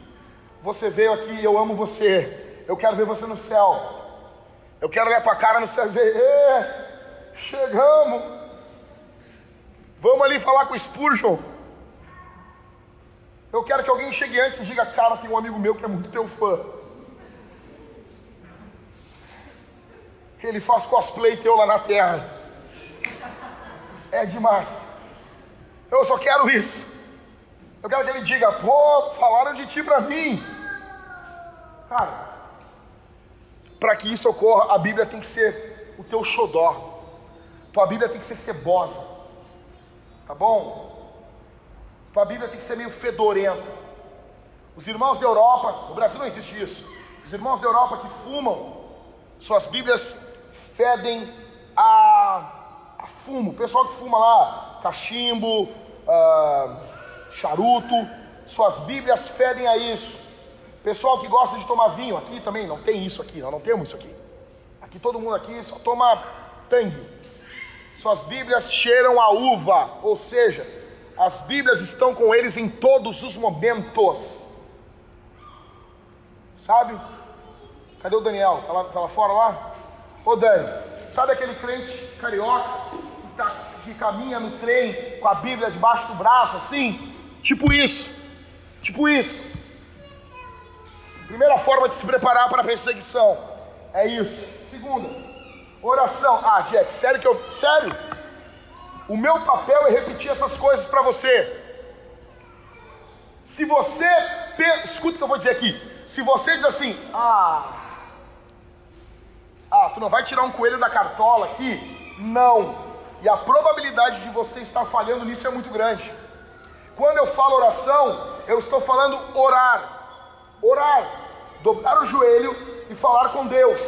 Você veio aqui, eu amo você. Eu quero ver você no céu. Eu quero olhar tua cara no céu e dizer: chegamos. Vamos ali falar com o Spurgeon. Eu quero que alguém chegue antes e diga: Cara, tem um amigo meu que é muito teu fã. Ele faz cosplay teu lá na terra. É demais. Eu só quero isso. Eu quero que ele diga: Pô, falaram de ti para mim. Cara, para que isso ocorra, a Bíblia tem que ser o teu xodó. Tua Bíblia tem que ser cebosa. Tá bom? Tua Bíblia tem que ser meio fedorenta. Os irmãos da Europa, no Brasil não existe isso. Os irmãos da Europa que fumam, suas Bíblias fedem a, a fumo. O pessoal que fuma lá, cachimbo, uh, charuto, suas Bíblias fedem a isso. Pessoal que gosta de tomar vinho, aqui também não tem isso aqui, nós não temos isso aqui. Aqui todo mundo aqui só toma tangue. Suas Bíblias cheiram a uva, ou seja, as Bíblias estão com eles em todos os momentos. Sabe? Cadê o Daniel? Tá lá, tá lá fora lá? Ô Dani, sabe aquele crente carioca que, tá, que caminha no trem com a Bíblia debaixo do braço, assim? Tipo isso. Tipo isso. Primeira forma de se preparar para a perseguição é isso. Segunda, oração. Ah, Jack, sério que eu. Sério? O meu papel é repetir essas coisas para você. Se você. Escuta o que eu vou dizer aqui. Se você diz assim, ah. Ah, tu não vai tirar um coelho da cartola aqui? Não. E a probabilidade de você estar falhando nisso é muito grande. Quando eu falo oração, eu estou falando orar. Orar, dobrar o joelho e falar com Deus,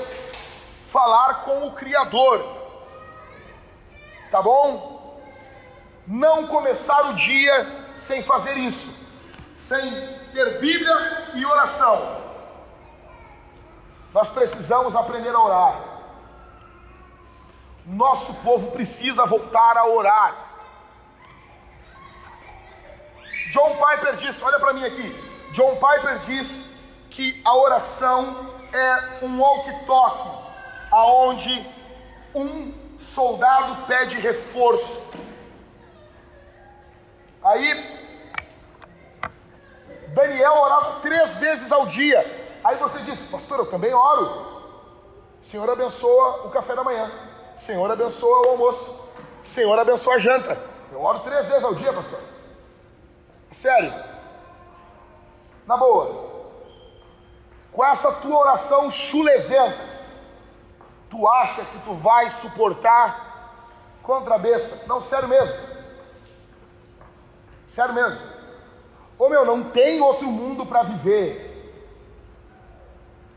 falar com o Criador, tá bom? Não começar o dia sem fazer isso, sem ter Bíblia e oração. Nós precisamos aprender a orar. Nosso povo precisa voltar a orar. John Piper disse: olha para mim aqui. John Piper diz que a oração é um walkie-talkie, aonde um soldado pede reforço. Aí Daniel orava três vezes ao dia. Aí você diz, pastor, eu também oro. Senhor abençoa o café da manhã. Senhor abençoa o almoço. Senhor abençoa a janta. Eu oro três vezes ao dia, pastor. Sério. Na boa. Com essa tua oração chulezenta, Tu acha que tu vai suportar contra a besta? Não, sério mesmo. Sério mesmo. Ô meu, não tem outro mundo para viver.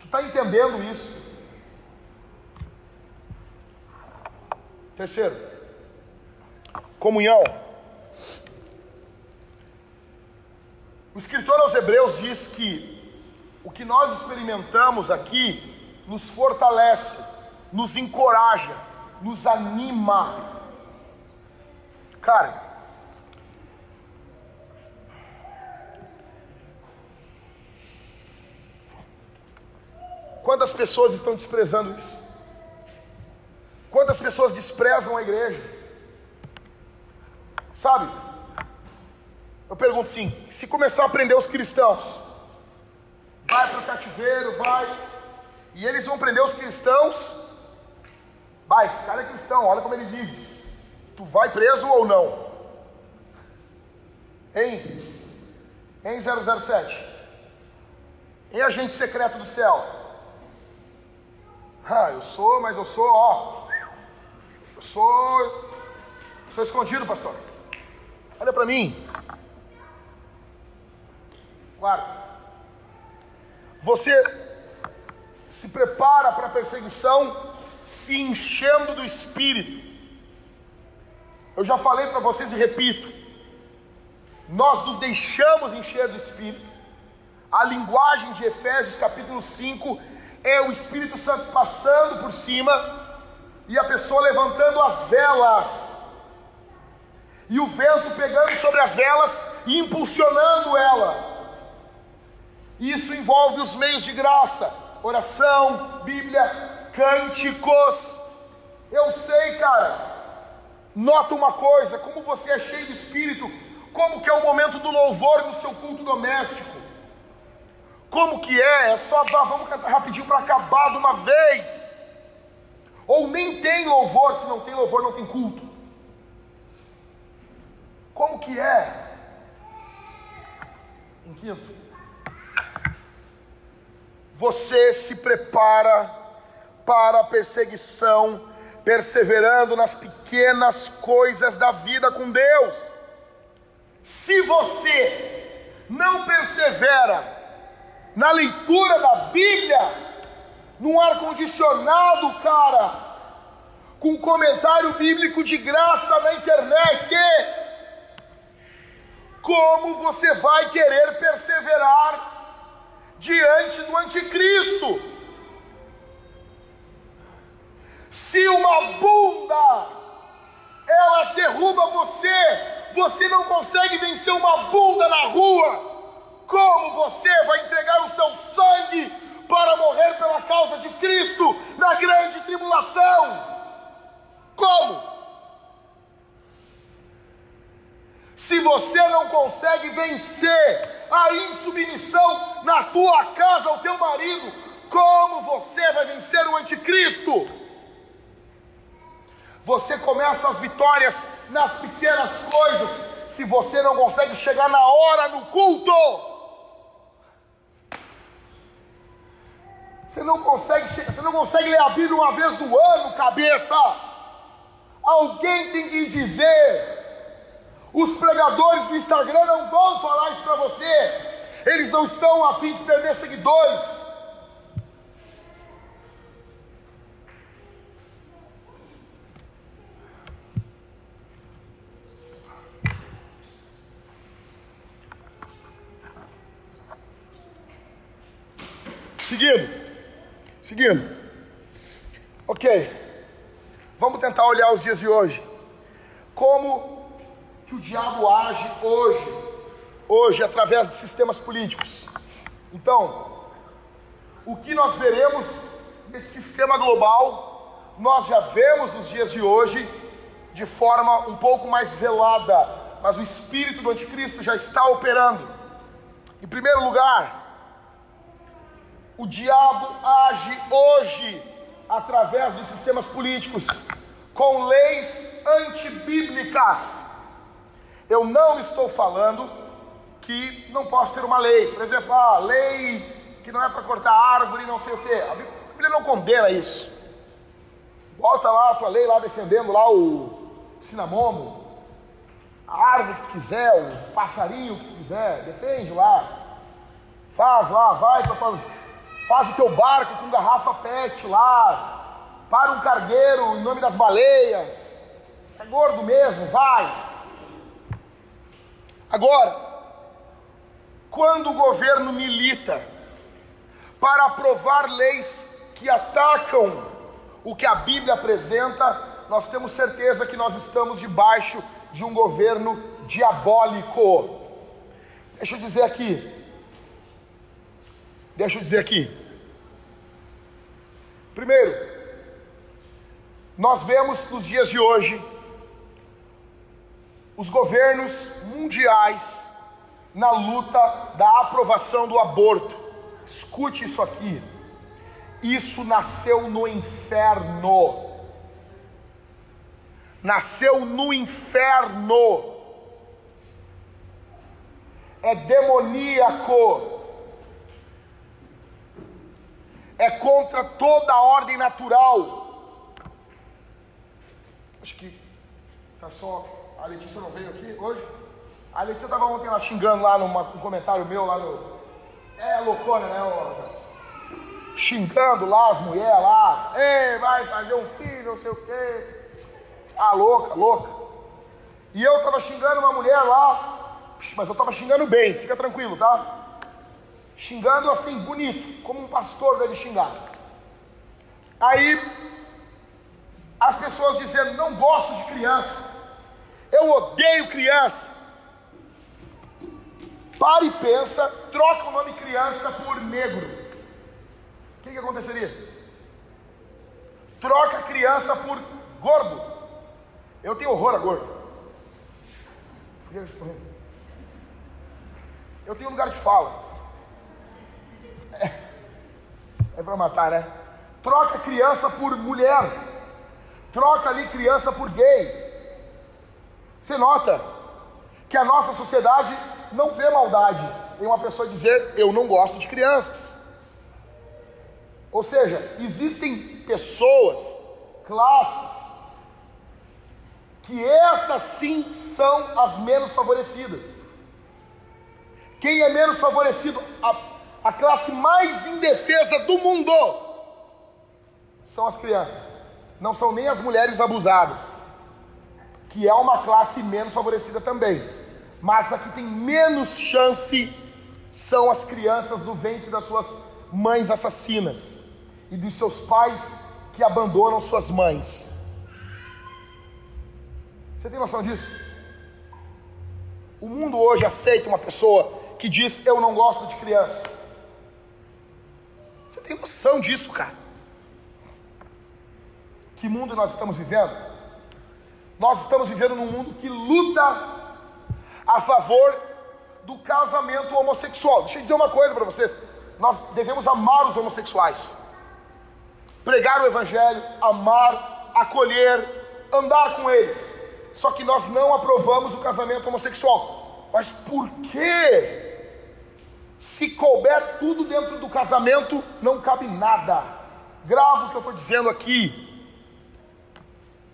Tu está entendendo isso? Terceiro, comunhão. O escritor aos Hebreus diz que o que nós experimentamos aqui nos fortalece, nos encoraja, nos anima. Cara, quantas pessoas estão desprezando isso? Quantas pessoas desprezam a igreja? Sabe? Eu pergunto assim: se começar a prender os cristãos, vai para o cativeiro, vai, e eles vão prender os cristãos. Vai, esse cara é cristão, olha como ele vive. Tu vai preso ou não? Hein? Hein, 007? Em agente secreto do céu? Ah, eu sou, mas eu sou, ó. Eu sou. Sou escondido, pastor. Olha para mim. Quarto. Você se prepara para a perseguição se enchendo do Espírito. Eu já falei para vocês e repito: nós nos deixamos encher do Espírito. A linguagem de Efésios capítulo 5 é o Espírito Santo passando por cima e a pessoa levantando as velas, e o vento pegando sobre as velas e impulsionando ela. Isso envolve os meios de graça oração, Bíblia, cânticos. Eu sei, cara. Nota uma coisa, como você é cheio de espírito, como que é o momento do louvor no seu culto doméstico. Como que é? É só vamos cantar rapidinho para acabar de uma vez. Ou nem tem louvor, se não tem louvor, não tem culto. Como que é? Em quinto, você se prepara para a perseguição, perseverando nas pequenas coisas da vida com Deus. Se você não persevera na leitura da Bíblia, num ar-condicionado, cara, com comentário bíblico de graça na internet, como você vai querer perseverar diante do anticristo. Se uma bunda ela derruba você, você não consegue vencer uma bunda na rua. Como você vai entregar o seu sangue para morrer pela causa de Cristo na grande tribulação? Como? Se você não consegue vencer a insubmissão na tua casa ao teu marido, como você vai vencer o anticristo? Você começa as vitórias nas pequenas coisas, se você não consegue chegar na hora no culto. Você não consegue, você não consegue ler a Bíblia uma vez do ano, cabeça. Alguém tem que dizer os pregadores do Instagram não vão falar isso para você. Eles não estão a fim de perder seguidores. Seguindo. Seguindo. Ok. Vamos tentar olhar os dias de hoje. Como que o diabo age hoje, hoje através de sistemas políticos. Então, o que nós veremos nesse sistema global, nós já vemos nos dias de hoje de forma um pouco mais velada, mas o espírito do anticristo já está operando. Em primeiro lugar, o diabo age hoje através dos sistemas políticos com leis antibíblicas. Eu não estou falando que não possa ser uma lei. Por exemplo, a lei que não é para cortar árvore, não sei o quê. A Bíblia não condena isso. Bota lá a tua lei lá defendendo lá o cinamomo, a árvore que tu quiser, o passarinho que tu quiser, defende lá. Faz lá, vai para faz, faz o teu barco com garrafa PET lá, para um cargueiro em nome das baleias. É gordo mesmo, vai. Agora, quando o governo milita para aprovar leis que atacam o que a Bíblia apresenta, nós temos certeza que nós estamos debaixo de um governo diabólico. Deixa eu dizer aqui. Deixa eu dizer aqui. Primeiro, nós vemos nos dias de hoje os governos mundiais na luta da aprovação do aborto. Escute isso aqui. Isso nasceu no inferno. Nasceu no inferno. É demoníaco. É contra toda a ordem natural. Acho que tá só. A Letícia não veio aqui hoje? A Letícia estava ontem lá xingando lá num comentário meu lá no. É loucona, né? Ó, xingando lá as mulheres lá. Ei, vai fazer um filho, não sei o quê. Ah, louca, louca. E eu estava xingando uma mulher lá, mas eu estava xingando bem, fica tranquilo, tá? Xingando assim, bonito, como um pastor deve xingar. Aí, as pessoas dizendo: não gosto de criança, eu odeio criança. Para e pensa, troca o nome criança por negro. O que, que aconteceria? Troca criança por gordo. Eu tenho horror a gordo. Por que estão rindo? Eu tenho um lugar de fala. É, é para matar, né? Troca criança por mulher. Troca ali criança por gay. Você nota que a nossa sociedade não vê maldade em uma pessoa dizer eu não gosto de crianças. Ou seja, existem pessoas, classes, que essas sim são as menos favorecidas. Quem é menos favorecido, a, a classe mais indefesa do mundo, são as crianças, não são nem as mulheres abusadas, que é uma classe menos favorecida também mas a que tem menos chance são as crianças do ventre das suas mães assassinas e dos seus pais que abandonam suas mães. Você tem noção disso? O mundo hoje aceita uma pessoa que diz eu não gosto de criança. Você tem noção disso, cara? Que mundo nós estamos vivendo? Nós estamos vivendo num mundo que luta a favor do casamento homossexual. Deixa eu dizer uma coisa para vocês: nós devemos amar os homossexuais, pregar o Evangelho, amar, acolher, andar com eles. Só que nós não aprovamos o casamento homossexual. Mas por quê? Se couber tudo dentro do casamento, não cabe nada. Grava o que eu estou dizendo aqui.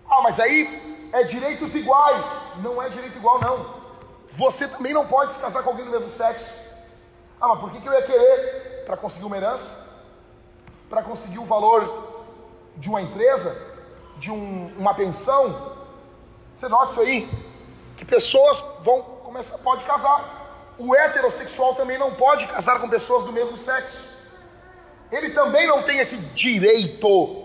Ah, mas aí é direitos iguais. Não é direito igual, não. Você também não pode se casar com alguém do mesmo sexo. Ah, mas por que, que eu ia querer? Para conseguir uma herança? Para conseguir o valor de uma empresa? De um, uma pensão? Você nota isso aí? Que pessoas vão começar, pode casar. O heterossexual também não pode casar com pessoas do mesmo sexo. Ele também não tem esse direito.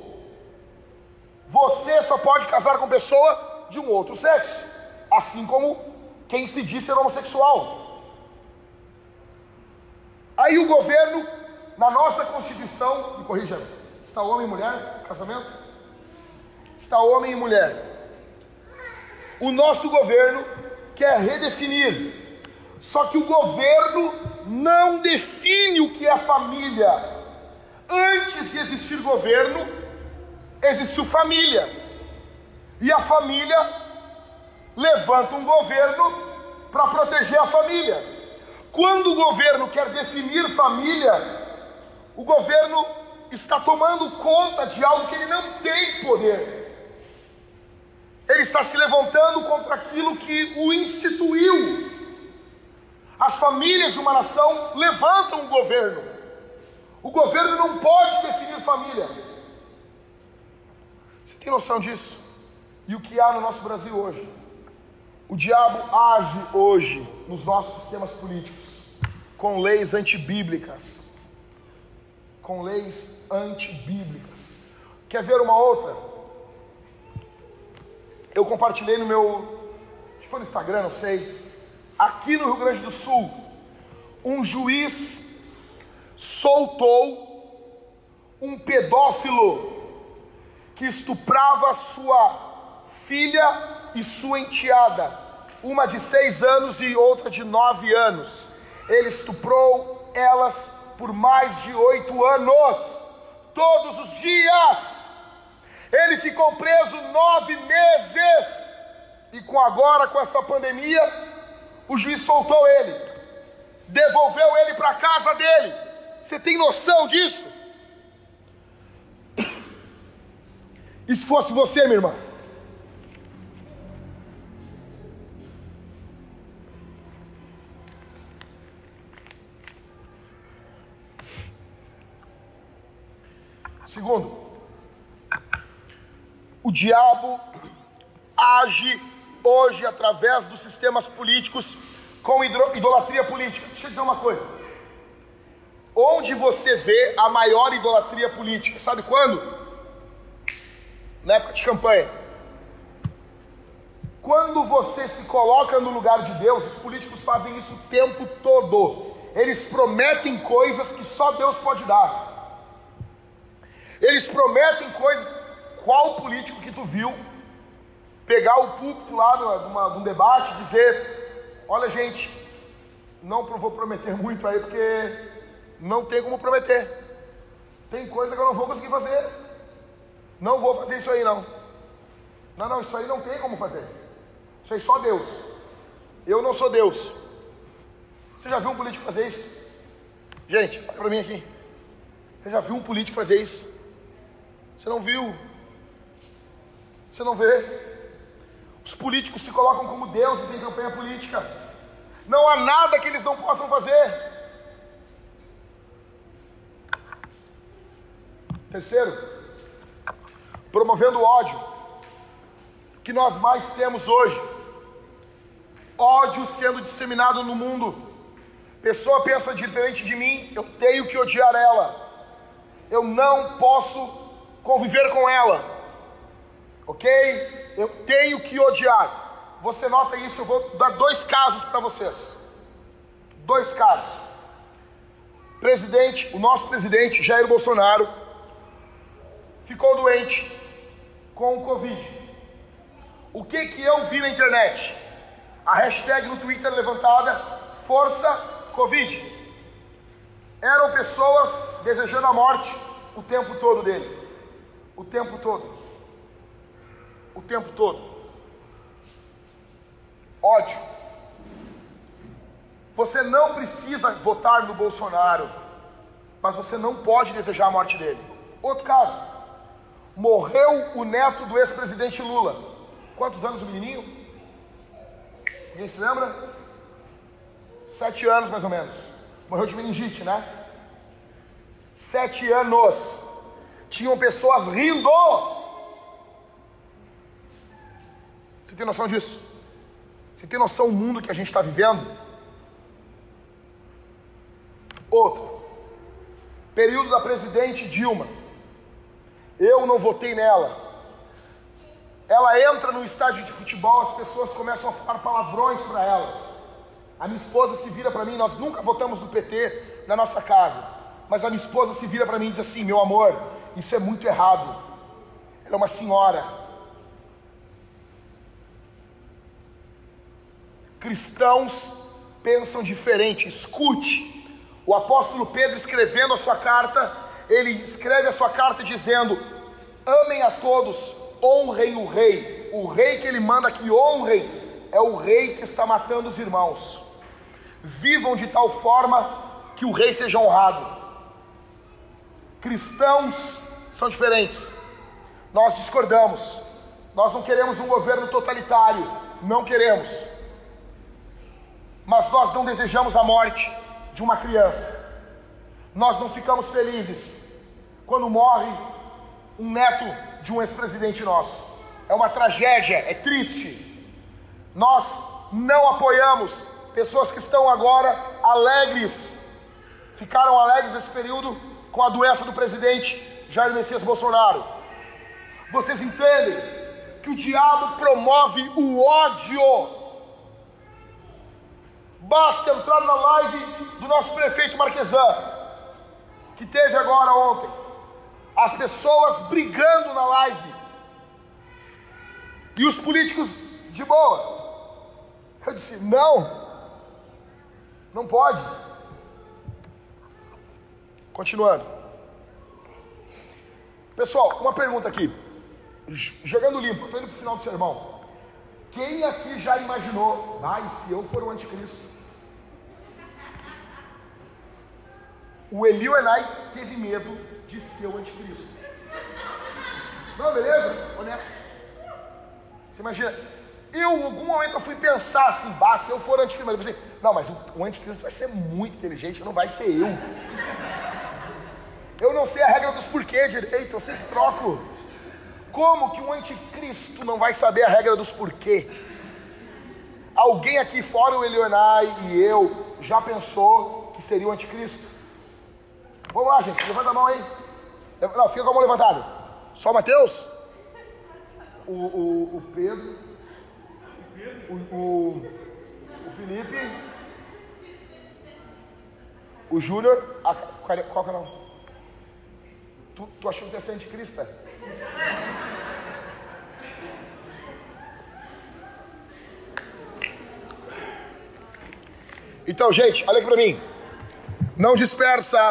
Você só pode casar com pessoa de um outro sexo. Assim como quem se diz ser homossexual. Aí o governo, na nossa Constituição, me corrija, está homem e mulher, casamento? Está homem e mulher. O nosso governo quer redefinir, só que o governo não define o que é família. Antes de existir governo, existiu família. E a família levanta um governo para proteger a família. Quando o governo quer definir família, o governo está tomando conta de algo que ele não tem poder. Ele está se levantando contra aquilo que o instituiu. As famílias de uma nação levantam o governo. O governo não pode definir família. Você tem noção disso? E o que há no nosso Brasil hoje? O diabo age hoje nos nossos sistemas políticos com leis antibíblicas. Com leis antibíblicas. Quer ver uma outra? Eu compartilhei no meu. Acho que foi no Instagram, não sei. Aqui no Rio Grande do Sul, um juiz soltou um pedófilo que estuprava sua filha e sua enteada, uma de seis anos e outra de nove anos. Ele estuprou elas por mais de oito anos, todos os dias. Ele ficou preso nove meses. E com agora, com essa pandemia, o juiz soltou ele, devolveu ele para casa dele. Você tem noção disso? E se fosse você, minha irmã? Segundo, o diabo age hoje através dos sistemas políticos com idolatria política. Deixa eu dizer uma coisa. Onde você vê a maior idolatria política? Sabe quando? Na época de campanha. Quando você se coloca no lugar de Deus, os políticos fazem isso o tempo todo. Eles prometem coisas que só Deus pode dar. Eles prometem coisas. Qual político que tu viu pegar o púlpito lá numa, num debate e dizer: Olha, gente, não vou prometer muito aí porque não tem como prometer. Tem coisa que eu não vou conseguir fazer. Não vou fazer isso aí não. Não, não, isso aí não tem como fazer. Isso aí só Deus. Eu não sou Deus. Você já viu um político fazer isso? Gente, olha para mim aqui. Você já viu um político fazer isso? Você não viu? Você não vê? Os políticos se colocam como deuses em campanha política. Não há nada que eles não possam fazer. Terceiro, promovendo ódio, que nós mais temos hoje. Ódio sendo disseminado no mundo. Pessoa pensa diferente de mim, eu tenho que odiar ela. Eu não posso conviver com ela, ok? Eu tenho que odiar. Você nota isso? Eu vou dar dois casos para vocês. Dois casos. Presidente, o nosso presidente Jair Bolsonaro ficou doente com o Covid. O que que eu vi na internet? A hashtag no Twitter levantada, Força Covid. Eram pessoas desejando a morte o tempo todo dele. O tempo todo. O tempo todo. Ódio. Você não precisa votar no Bolsonaro, mas você não pode desejar a morte dele. Outro caso. Morreu o neto do ex-presidente Lula. Quantos anos o menininho? Ninguém se lembra? Sete anos mais ou menos. Morreu de meningite, né? Sete anos tinham pessoas rindo. Você tem noção disso? Você tem noção do mundo que a gente está vivendo? Outro, período da presidente Dilma. Eu não votei nela. Ela entra no estádio de futebol, as pessoas começam a falar palavrões para ela. A minha esposa se vira para mim, nós nunca votamos no PT na nossa casa. Mas a minha esposa se vira para mim e diz assim: meu amor, isso é muito errado. Ela é uma senhora. Cristãos pensam diferente. Escute. O apóstolo Pedro escrevendo a sua carta, ele escreve a sua carta dizendo: Amem a todos, honrem o rei. O rei que ele manda que honrem é o rei que está matando os irmãos. Vivam de tal forma que o rei seja honrado. cristãos são diferentes. Nós discordamos. Nós não queremos um governo totalitário, não queremos. Mas nós não desejamos a morte de uma criança. Nós não ficamos felizes quando morre um neto de um ex-presidente nosso. É uma tragédia, é triste. Nós não apoiamos pessoas que estão agora alegres, ficaram alegres nesse período com a doença do presidente Jair Messias Bolsonaro. Vocês entendem que o diabo promove o ódio. Basta entrar na live do nosso prefeito Marquesan, que teve agora ontem. As pessoas brigando na live. E os políticos de boa. Eu disse: não, não pode. Continuando. Pessoal, uma pergunta aqui. Jogando limpo, estou indo para o final do sermão. Quem aqui já imaginou, ai, ah, se eu for o anticristo? O Elio Enai teve medo de ser o anticristo. Não, beleza? Honesto. Você imagina, eu, em algum momento, eu fui pensar assim, bah, se eu for anticristo, mas eu pensei, não, mas o, o anticristo vai ser muito inteligente, não vai ser eu. Eu não sei a regra dos porquês direito, eu sempre troco. Como que um anticristo não vai saber a regra dos porquê? Alguém aqui fora o Elionai e eu já pensou que seria o anticristo? Vamos lá, gente, levanta a mão aí. Não, fica com a mão levantada. Só Mateus? O, o, o Pedro o, o, o Felipe, o Júnior, qual que é o nome? Tu, tu achou que ia ser anticrista? Então, gente, olha aqui para mim. Não dispersa.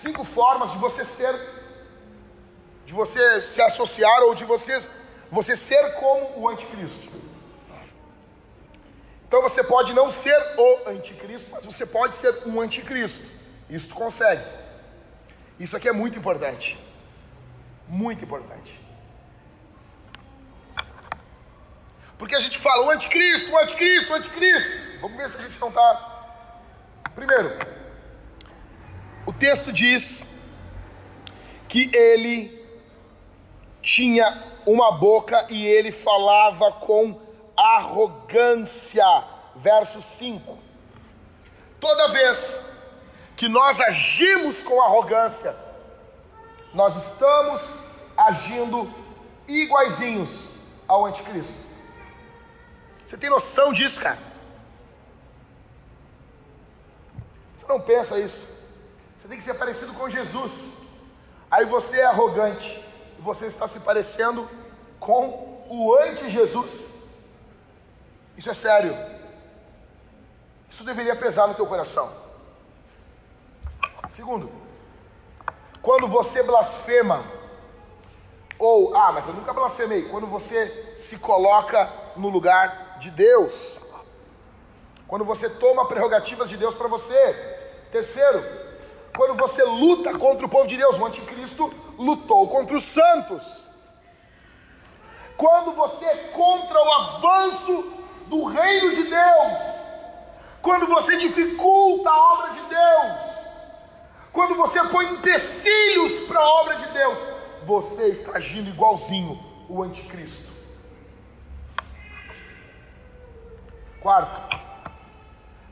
Cinco formas de você ser de você se associar ou de você, você ser como o anticristo. Então você pode não ser o anticristo, mas você pode ser um anticristo. Isso tu consegue. Isso aqui é muito importante. Muito importante. Porque a gente fala o anticristo, o anticristo, o anticristo. Vamos ver se a gente não está. Primeiro, o texto diz que ele tinha uma boca e ele falava com arrogância. Verso 5. Toda vez que nós agimos com arrogância, nós estamos agindo iguaizinhos ao anticristo. Você tem noção disso, cara? Você não pensa isso. Você tem que ser parecido com Jesus. Aí você é arrogante você está se parecendo com o anti-Jesus. Isso é sério. Isso deveria pesar no teu coração. Segundo, quando você blasfema, ou, ah, mas eu nunca blasfemei, quando você se coloca no lugar de Deus, quando você toma prerrogativas de Deus para você. Terceiro, quando você luta contra o povo de Deus, o anticristo lutou contra os santos. Quando você é contra o avanço do reino de Deus, quando você dificulta a obra de Deus, quando você põe empecilhos para a obra de Deus, você está agindo igualzinho o anticristo. Quarto,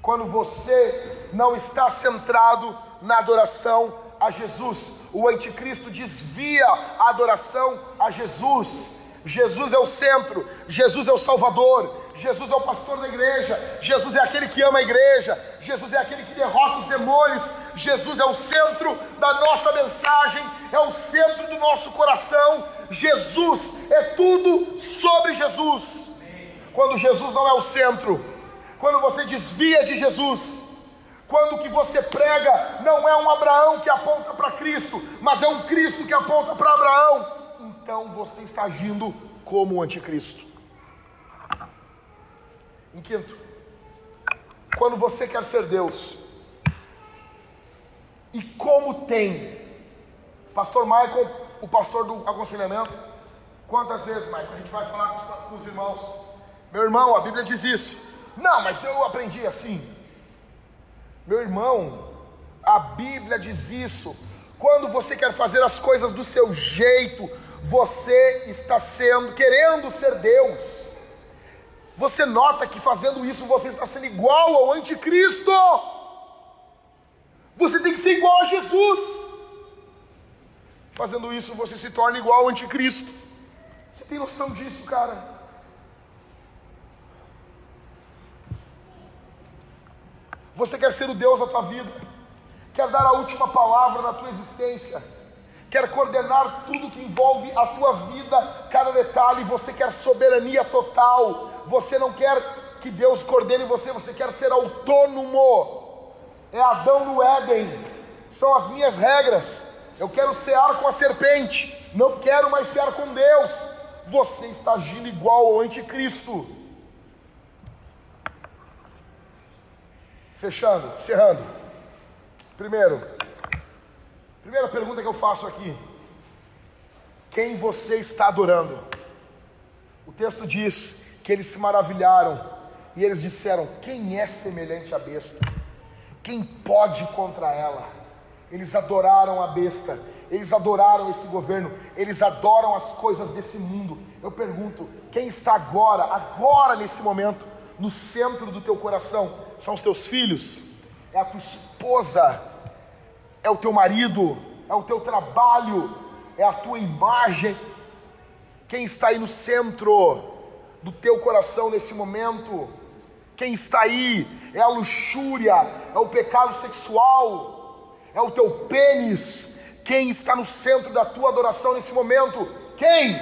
quando você não está centrado na adoração a Jesus. O anticristo desvia a adoração a Jesus. Jesus é o centro, Jesus é o Salvador, Jesus é o pastor da igreja, Jesus é aquele que ama a igreja, Jesus é aquele que derrota os demônios, Jesus é o centro da nossa mensagem, é o centro do nosso coração. Jesus é tudo sobre Jesus. Quando Jesus não é o centro, quando você desvia de Jesus, quando o que você prega não é um Abraão que aponta para Cristo, mas é um Cristo que aponta para Abraão, então você está agindo como o anticristo. Em quinto, quando você quer ser Deus. E como tem. Pastor Michael, o pastor do aconselhamento, quantas vezes, Michael, a gente vai falar com os irmãos? Meu irmão, a Bíblia diz isso. Não, mas eu aprendi assim. Meu irmão, a Bíblia diz isso. Quando você quer fazer as coisas do seu jeito, você está sendo, querendo ser Deus. Você nota que fazendo isso você está sendo igual ao anticristo. Você tem que ser igual a Jesus. Fazendo isso você se torna igual ao anticristo. Você tem noção disso, cara? Você quer ser o Deus da tua vida, quer dar a última palavra na tua existência, quer coordenar tudo que envolve a tua vida, cada detalhe, você quer soberania total, você não quer que Deus coordene você, você quer ser autônomo. É Adão no Éden, são as minhas regras. Eu quero cear com a serpente, não quero mais cear com Deus. Você está agindo igual ao anticristo. Fechando, encerrando. Primeiro, primeira pergunta que eu faço aqui: quem você está adorando? O texto diz que eles se maravilharam e eles disseram: Quem é semelhante à besta? Quem pode contra ela? Eles adoraram a besta, eles adoraram esse governo, eles adoram as coisas desse mundo. Eu pergunto: quem está agora, agora nesse momento, no centro do teu coração? são os teus filhos, é a tua esposa, é o teu marido, é o teu trabalho, é a tua imagem. Quem está aí no centro do teu coração nesse momento? Quem está aí é a luxúria, é o pecado sexual, é o teu pênis. Quem está no centro da tua adoração nesse momento? Quem?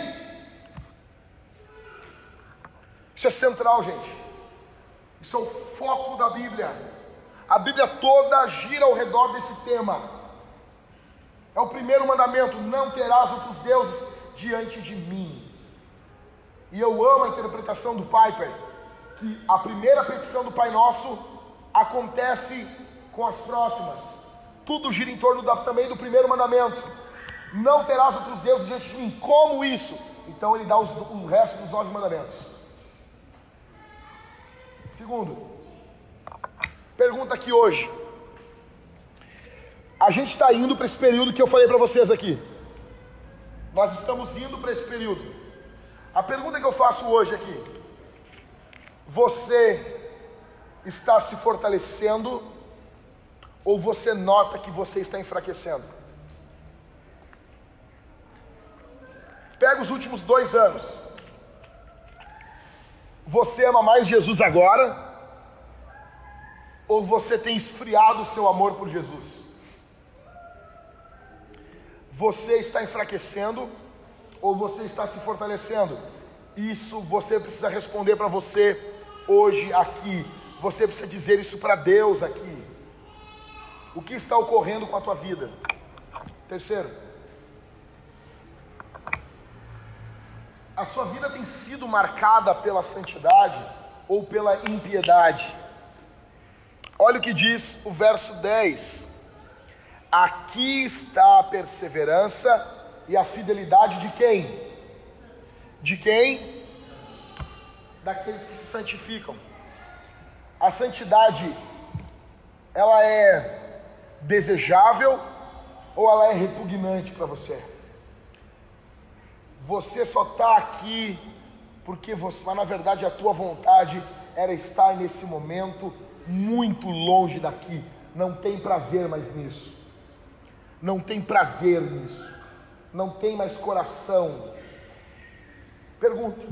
Isso é central, gente. Isso é o foco da Bíblia. A Bíblia toda gira ao redor desse tema. É o primeiro mandamento: não terás outros deuses diante de mim. E eu amo a interpretação do Piper, que a primeira petição do Pai Nosso acontece com as próximas. Tudo gira em torno da, também do primeiro mandamento: não terás outros deuses diante de mim. Como isso? Então ele dá os, o resto dos nove mandamentos. Segundo, pergunta aqui hoje. A gente está indo para esse período que eu falei para vocês aqui. Nós estamos indo para esse período. A pergunta que eu faço hoje aqui: Você está se fortalecendo ou você nota que você está enfraquecendo? Pega os últimos dois anos. Você ama mais Jesus agora? Ou você tem esfriado o seu amor por Jesus? Você está enfraquecendo ou você está se fortalecendo? Isso você precisa responder para você hoje aqui. Você precisa dizer isso para Deus aqui. O que está ocorrendo com a tua vida? Terceiro, a sua vida tem sido marcada pela santidade ou pela impiedade? Olha o que diz o verso 10: Aqui está a perseverança e a fidelidade de quem? De quem? Daqueles que se santificam. A santidade, ela é desejável ou ela é repugnante para você? Você só está aqui porque você, mas na verdade a tua vontade era estar nesse momento muito longe daqui. Não tem prazer mais nisso. Não tem prazer nisso. Não tem mais coração. Pergunto.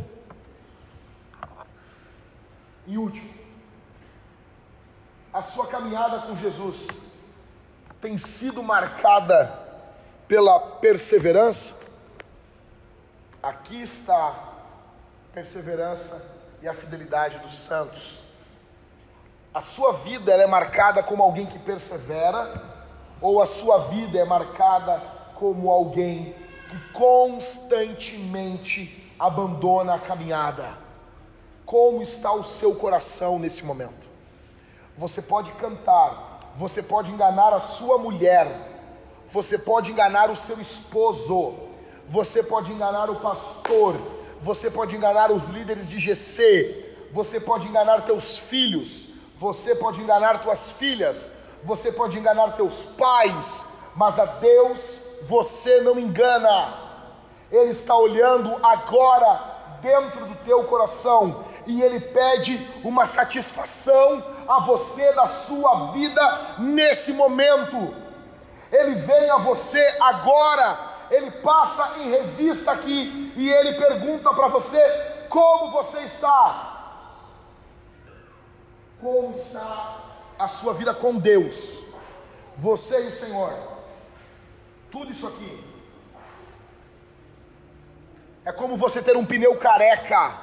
E último. A sua caminhada com Jesus tem sido marcada pela perseverança? Aqui está a perseverança e a fidelidade dos santos. A sua vida é marcada como alguém que persevera, ou a sua vida é marcada como alguém que constantemente abandona a caminhada? Como está o seu coração nesse momento? Você pode cantar, você pode enganar a sua mulher, você pode enganar o seu esposo, você pode enganar o pastor, você pode enganar os líderes de GC, você pode enganar teus filhos, você pode enganar tuas filhas, você pode enganar teus pais, mas a Deus você não engana. Ele está olhando agora dentro do teu coração e ele pede uma satisfação a você da sua vida nesse momento. Ele vem a você agora, ele passa em revista aqui e ele pergunta para você como você está. Como está a sua vida com Deus? Você e o Senhor. Tudo isso aqui é como você ter um pneu careca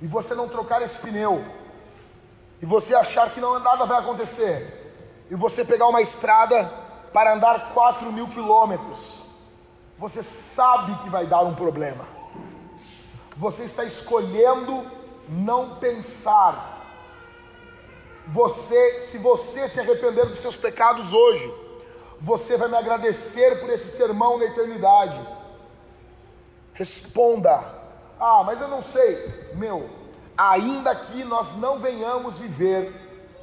e você não trocar esse pneu e você achar que não nada vai acontecer e você pegar uma estrada para andar 4 mil quilômetros. Você sabe que vai dar um problema. Você está escolhendo não pensar. Você, se você se arrepender dos seus pecados hoje, você vai me agradecer por esse sermão na eternidade Responda: Ah, mas eu não sei. Meu, ainda que nós não venhamos viver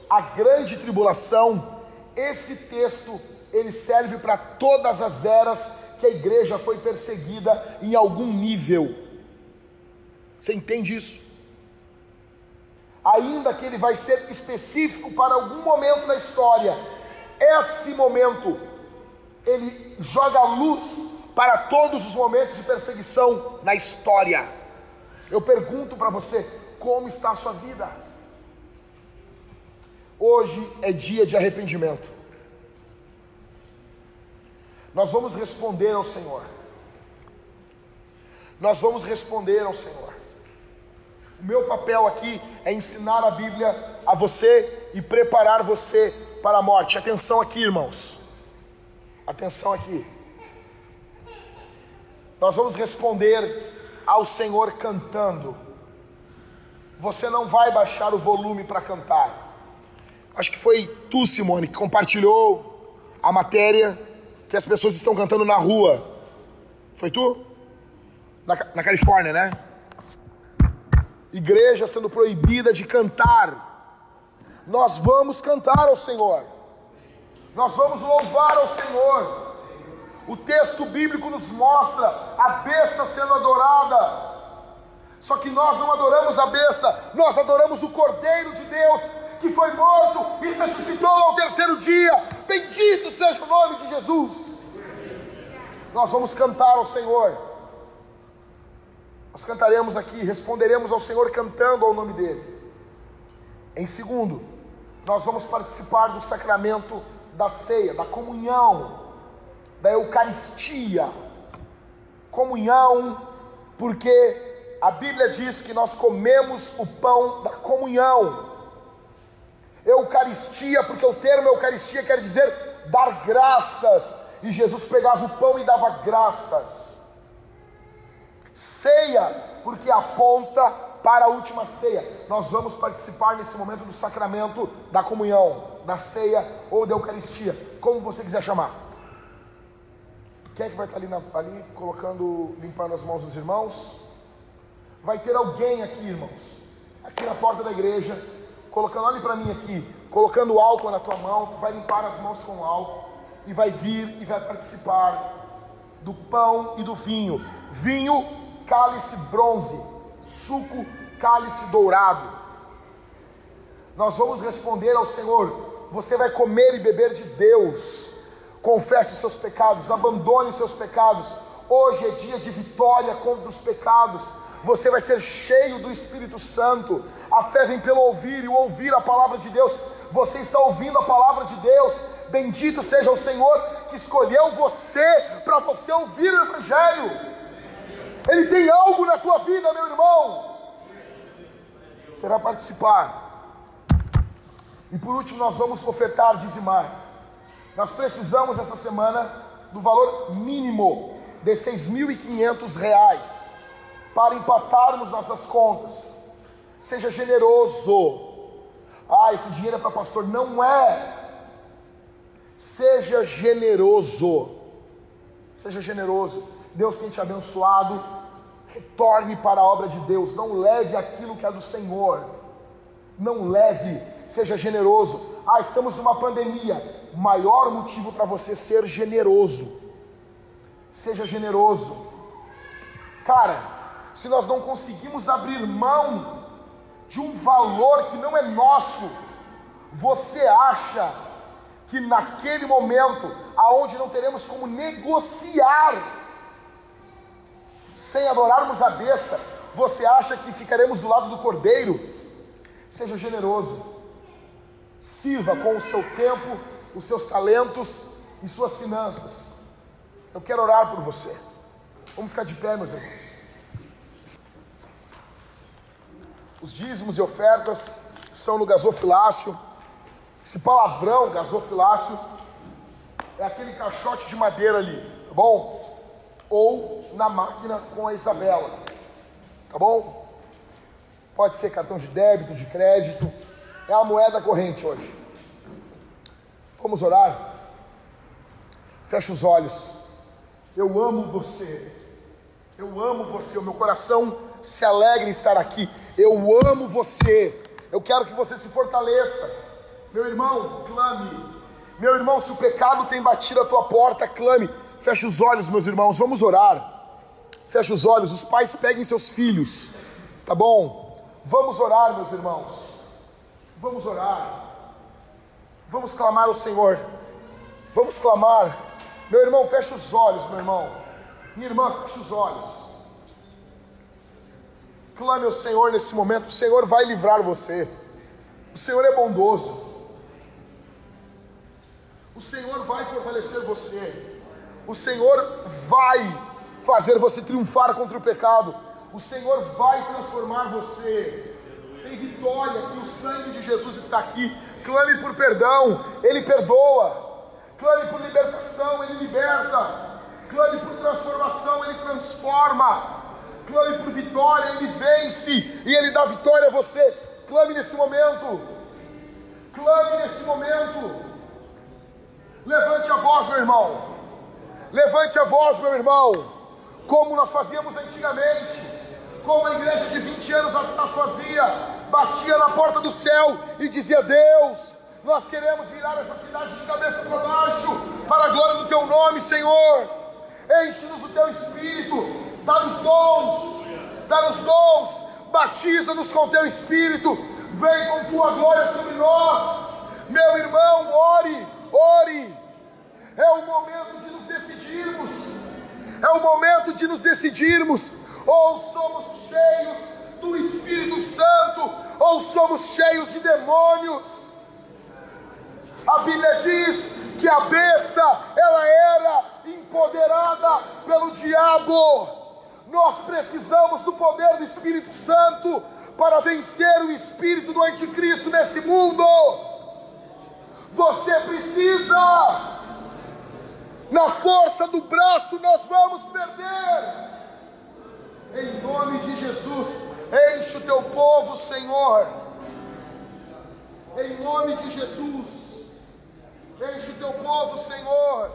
a grande tribulação, esse texto ele serve para todas as eras que a igreja foi perseguida em algum nível. Você entende isso? Ainda que ele vai ser específico para algum momento da história, esse momento ele joga luz para todos os momentos de perseguição na história. Eu pergunto para você: como está a sua vida? Hoje é dia de arrependimento. Nós vamos responder ao Senhor. Nós vamos responder ao Senhor. O meu papel aqui é ensinar a Bíblia a você e preparar você para a morte. Atenção aqui, irmãos. Atenção aqui. Nós vamos responder ao Senhor cantando. Você não vai baixar o volume para cantar. Acho que foi tu, Simone, que compartilhou a matéria que as pessoas estão cantando na rua. Foi tu? Na, na Califórnia, né? Igreja sendo proibida de cantar. Nós vamos cantar ao Senhor. Nós vamos louvar ao Senhor. O texto bíblico nos mostra a besta sendo adorada. Só que nós não adoramos a besta, nós adoramos o Cordeiro de Deus que foi morto e ressuscitou ao terceiro dia. Bendito seja o nome de Jesus. Nós vamos cantar ao Senhor. Nós cantaremos aqui, responderemos ao Senhor cantando ao nome dele. Em segundo, nós vamos participar do sacramento da ceia, da comunhão da Eucaristia, comunhão, porque a Bíblia diz que nós comemos o pão da comunhão. Eucaristia, porque o termo Eucaristia quer dizer dar graças, e Jesus pegava o pão e dava graças. Ceia, porque aponta para a última ceia. Nós vamos participar nesse momento do sacramento da comunhão, da ceia ou da Eucaristia, como você quiser chamar. Quem é que vai estar ali, na, ali colocando, limpando as mãos dos irmãos? Vai ter alguém aqui, irmãos, aqui na porta da igreja, colocando, olhe para mim aqui, colocando álcool na tua mão, vai limpar as mãos com álcool e vai vir e vai participar do pão e do vinho. Vinho, cálice bronze, suco, cálice dourado. Nós vamos responder ao Senhor: você vai comer e beber de Deus confesse seus pecados, abandone seus pecados. Hoje é dia de vitória contra os pecados. Você vai ser cheio do Espírito Santo. A fé vem pelo ouvir e ouvir a palavra de Deus. Você está ouvindo a palavra de Deus. Bendito seja o Senhor que escolheu você para você ouvir o Evangelho. Ele tem algo na tua vida, meu irmão. Você vai participar. E por último, nós vamos ofertar, dizimar. Nós precisamos essa semana do valor mínimo de R$ 6.500 para empatarmos nossas contas. Seja generoso. Ah, esse dinheiro é para pastor. Não é. Seja generoso. Seja generoso. Deus tem te abençoado. Retorne para a obra de Deus. Não leve aquilo que é do Senhor. Não leve. Seja generoso. Ah, estamos numa pandemia. Maior motivo para você ser generoso. Seja generoso. Cara, se nós não conseguimos abrir mão de um valor que não é nosso, você acha que naquele momento, aonde não teremos como negociar, sem adorarmos a besta, você acha que ficaremos do lado do cordeiro? Seja generoso, sirva com o seu tempo, os seus talentos e suas finanças. Eu quero orar por você. Vamos ficar de pé, meus irmãos. Os dízimos e ofertas são no gasofilácio. Esse palavrão, gasofilácio, é aquele caixote de madeira ali, tá bom? Ou na máquina com a Isabela, tá bom? Pode ser cartão de débito, de crédito, é a moeda corrente hoje. Vamos orar? Fecha os olhos. Eu amo você. Eu amo você. O meu coração se alegra em estar aqui. Eu amo você. Eu quero que você se fortaleça. Meu irmão, clame. Meu irmão, se o pecado tem batido a tua porta, clame. Feche os olhos, meus irmãos. Vamos orar. Feche os olhos. Os pais peguem seus filhos. Tá bom? Vamos orar, meus irmãos. Vamos orar. Vamos clamar ao Senhor. Vamos clamar. Meu irmão, feche os olhos, meu irmão. Minha irmã, feche os olhos. Clame ao Senhor nesse momento, o Senhor vai livrar você. O Senhor é bondoso. O Senhor vai fortalecer você. O Senhor vai fazer você triunfar contra o pecado. O Senhor vai transformar você. Tem vitória, que o sangue de Jesus está aqui. Clame por perdão, Ele perdoa. Clame por libertação, Ele liberta. Clame por transformação, Ele transforma clame por vitória, Ele vence e Ele dá vitória a você. Clame nesse momento, clame nesse momento. Levante a voz, meu irmão, levante a voz, meu irmão, como nós fazíamos antigamente, como a igreja de 20 anos atrás fazia, batia na porta do céu e dizia: Deus, nós queremos virar essa cidade de cabeça para baixo, para a glória do Teu nome, Senhor. Enche-nos o Teu Espírito, dá-nos dons, dá-nos dons, batiza-nos com teu Espírito, vem com tua glória sobre nós. Meu irmão, ore, ore. É o momento de nos decidirmos, é o momento de nos decidirmos, ou somos cheios do Espírito Santo, ou somos cheios de demônios. A Bíblia diz que a besta ela era empoderada pelo diabo. Nós precisamos do poder do Espírito Santo para vencer o espírito do anticristo nesse mundo. Você precisa. Na força do braço nós vamos perder. Em nome de Jesus, enche o teu povo, Senhor. Em nome de Jesus, enche o teu povo, Senhor.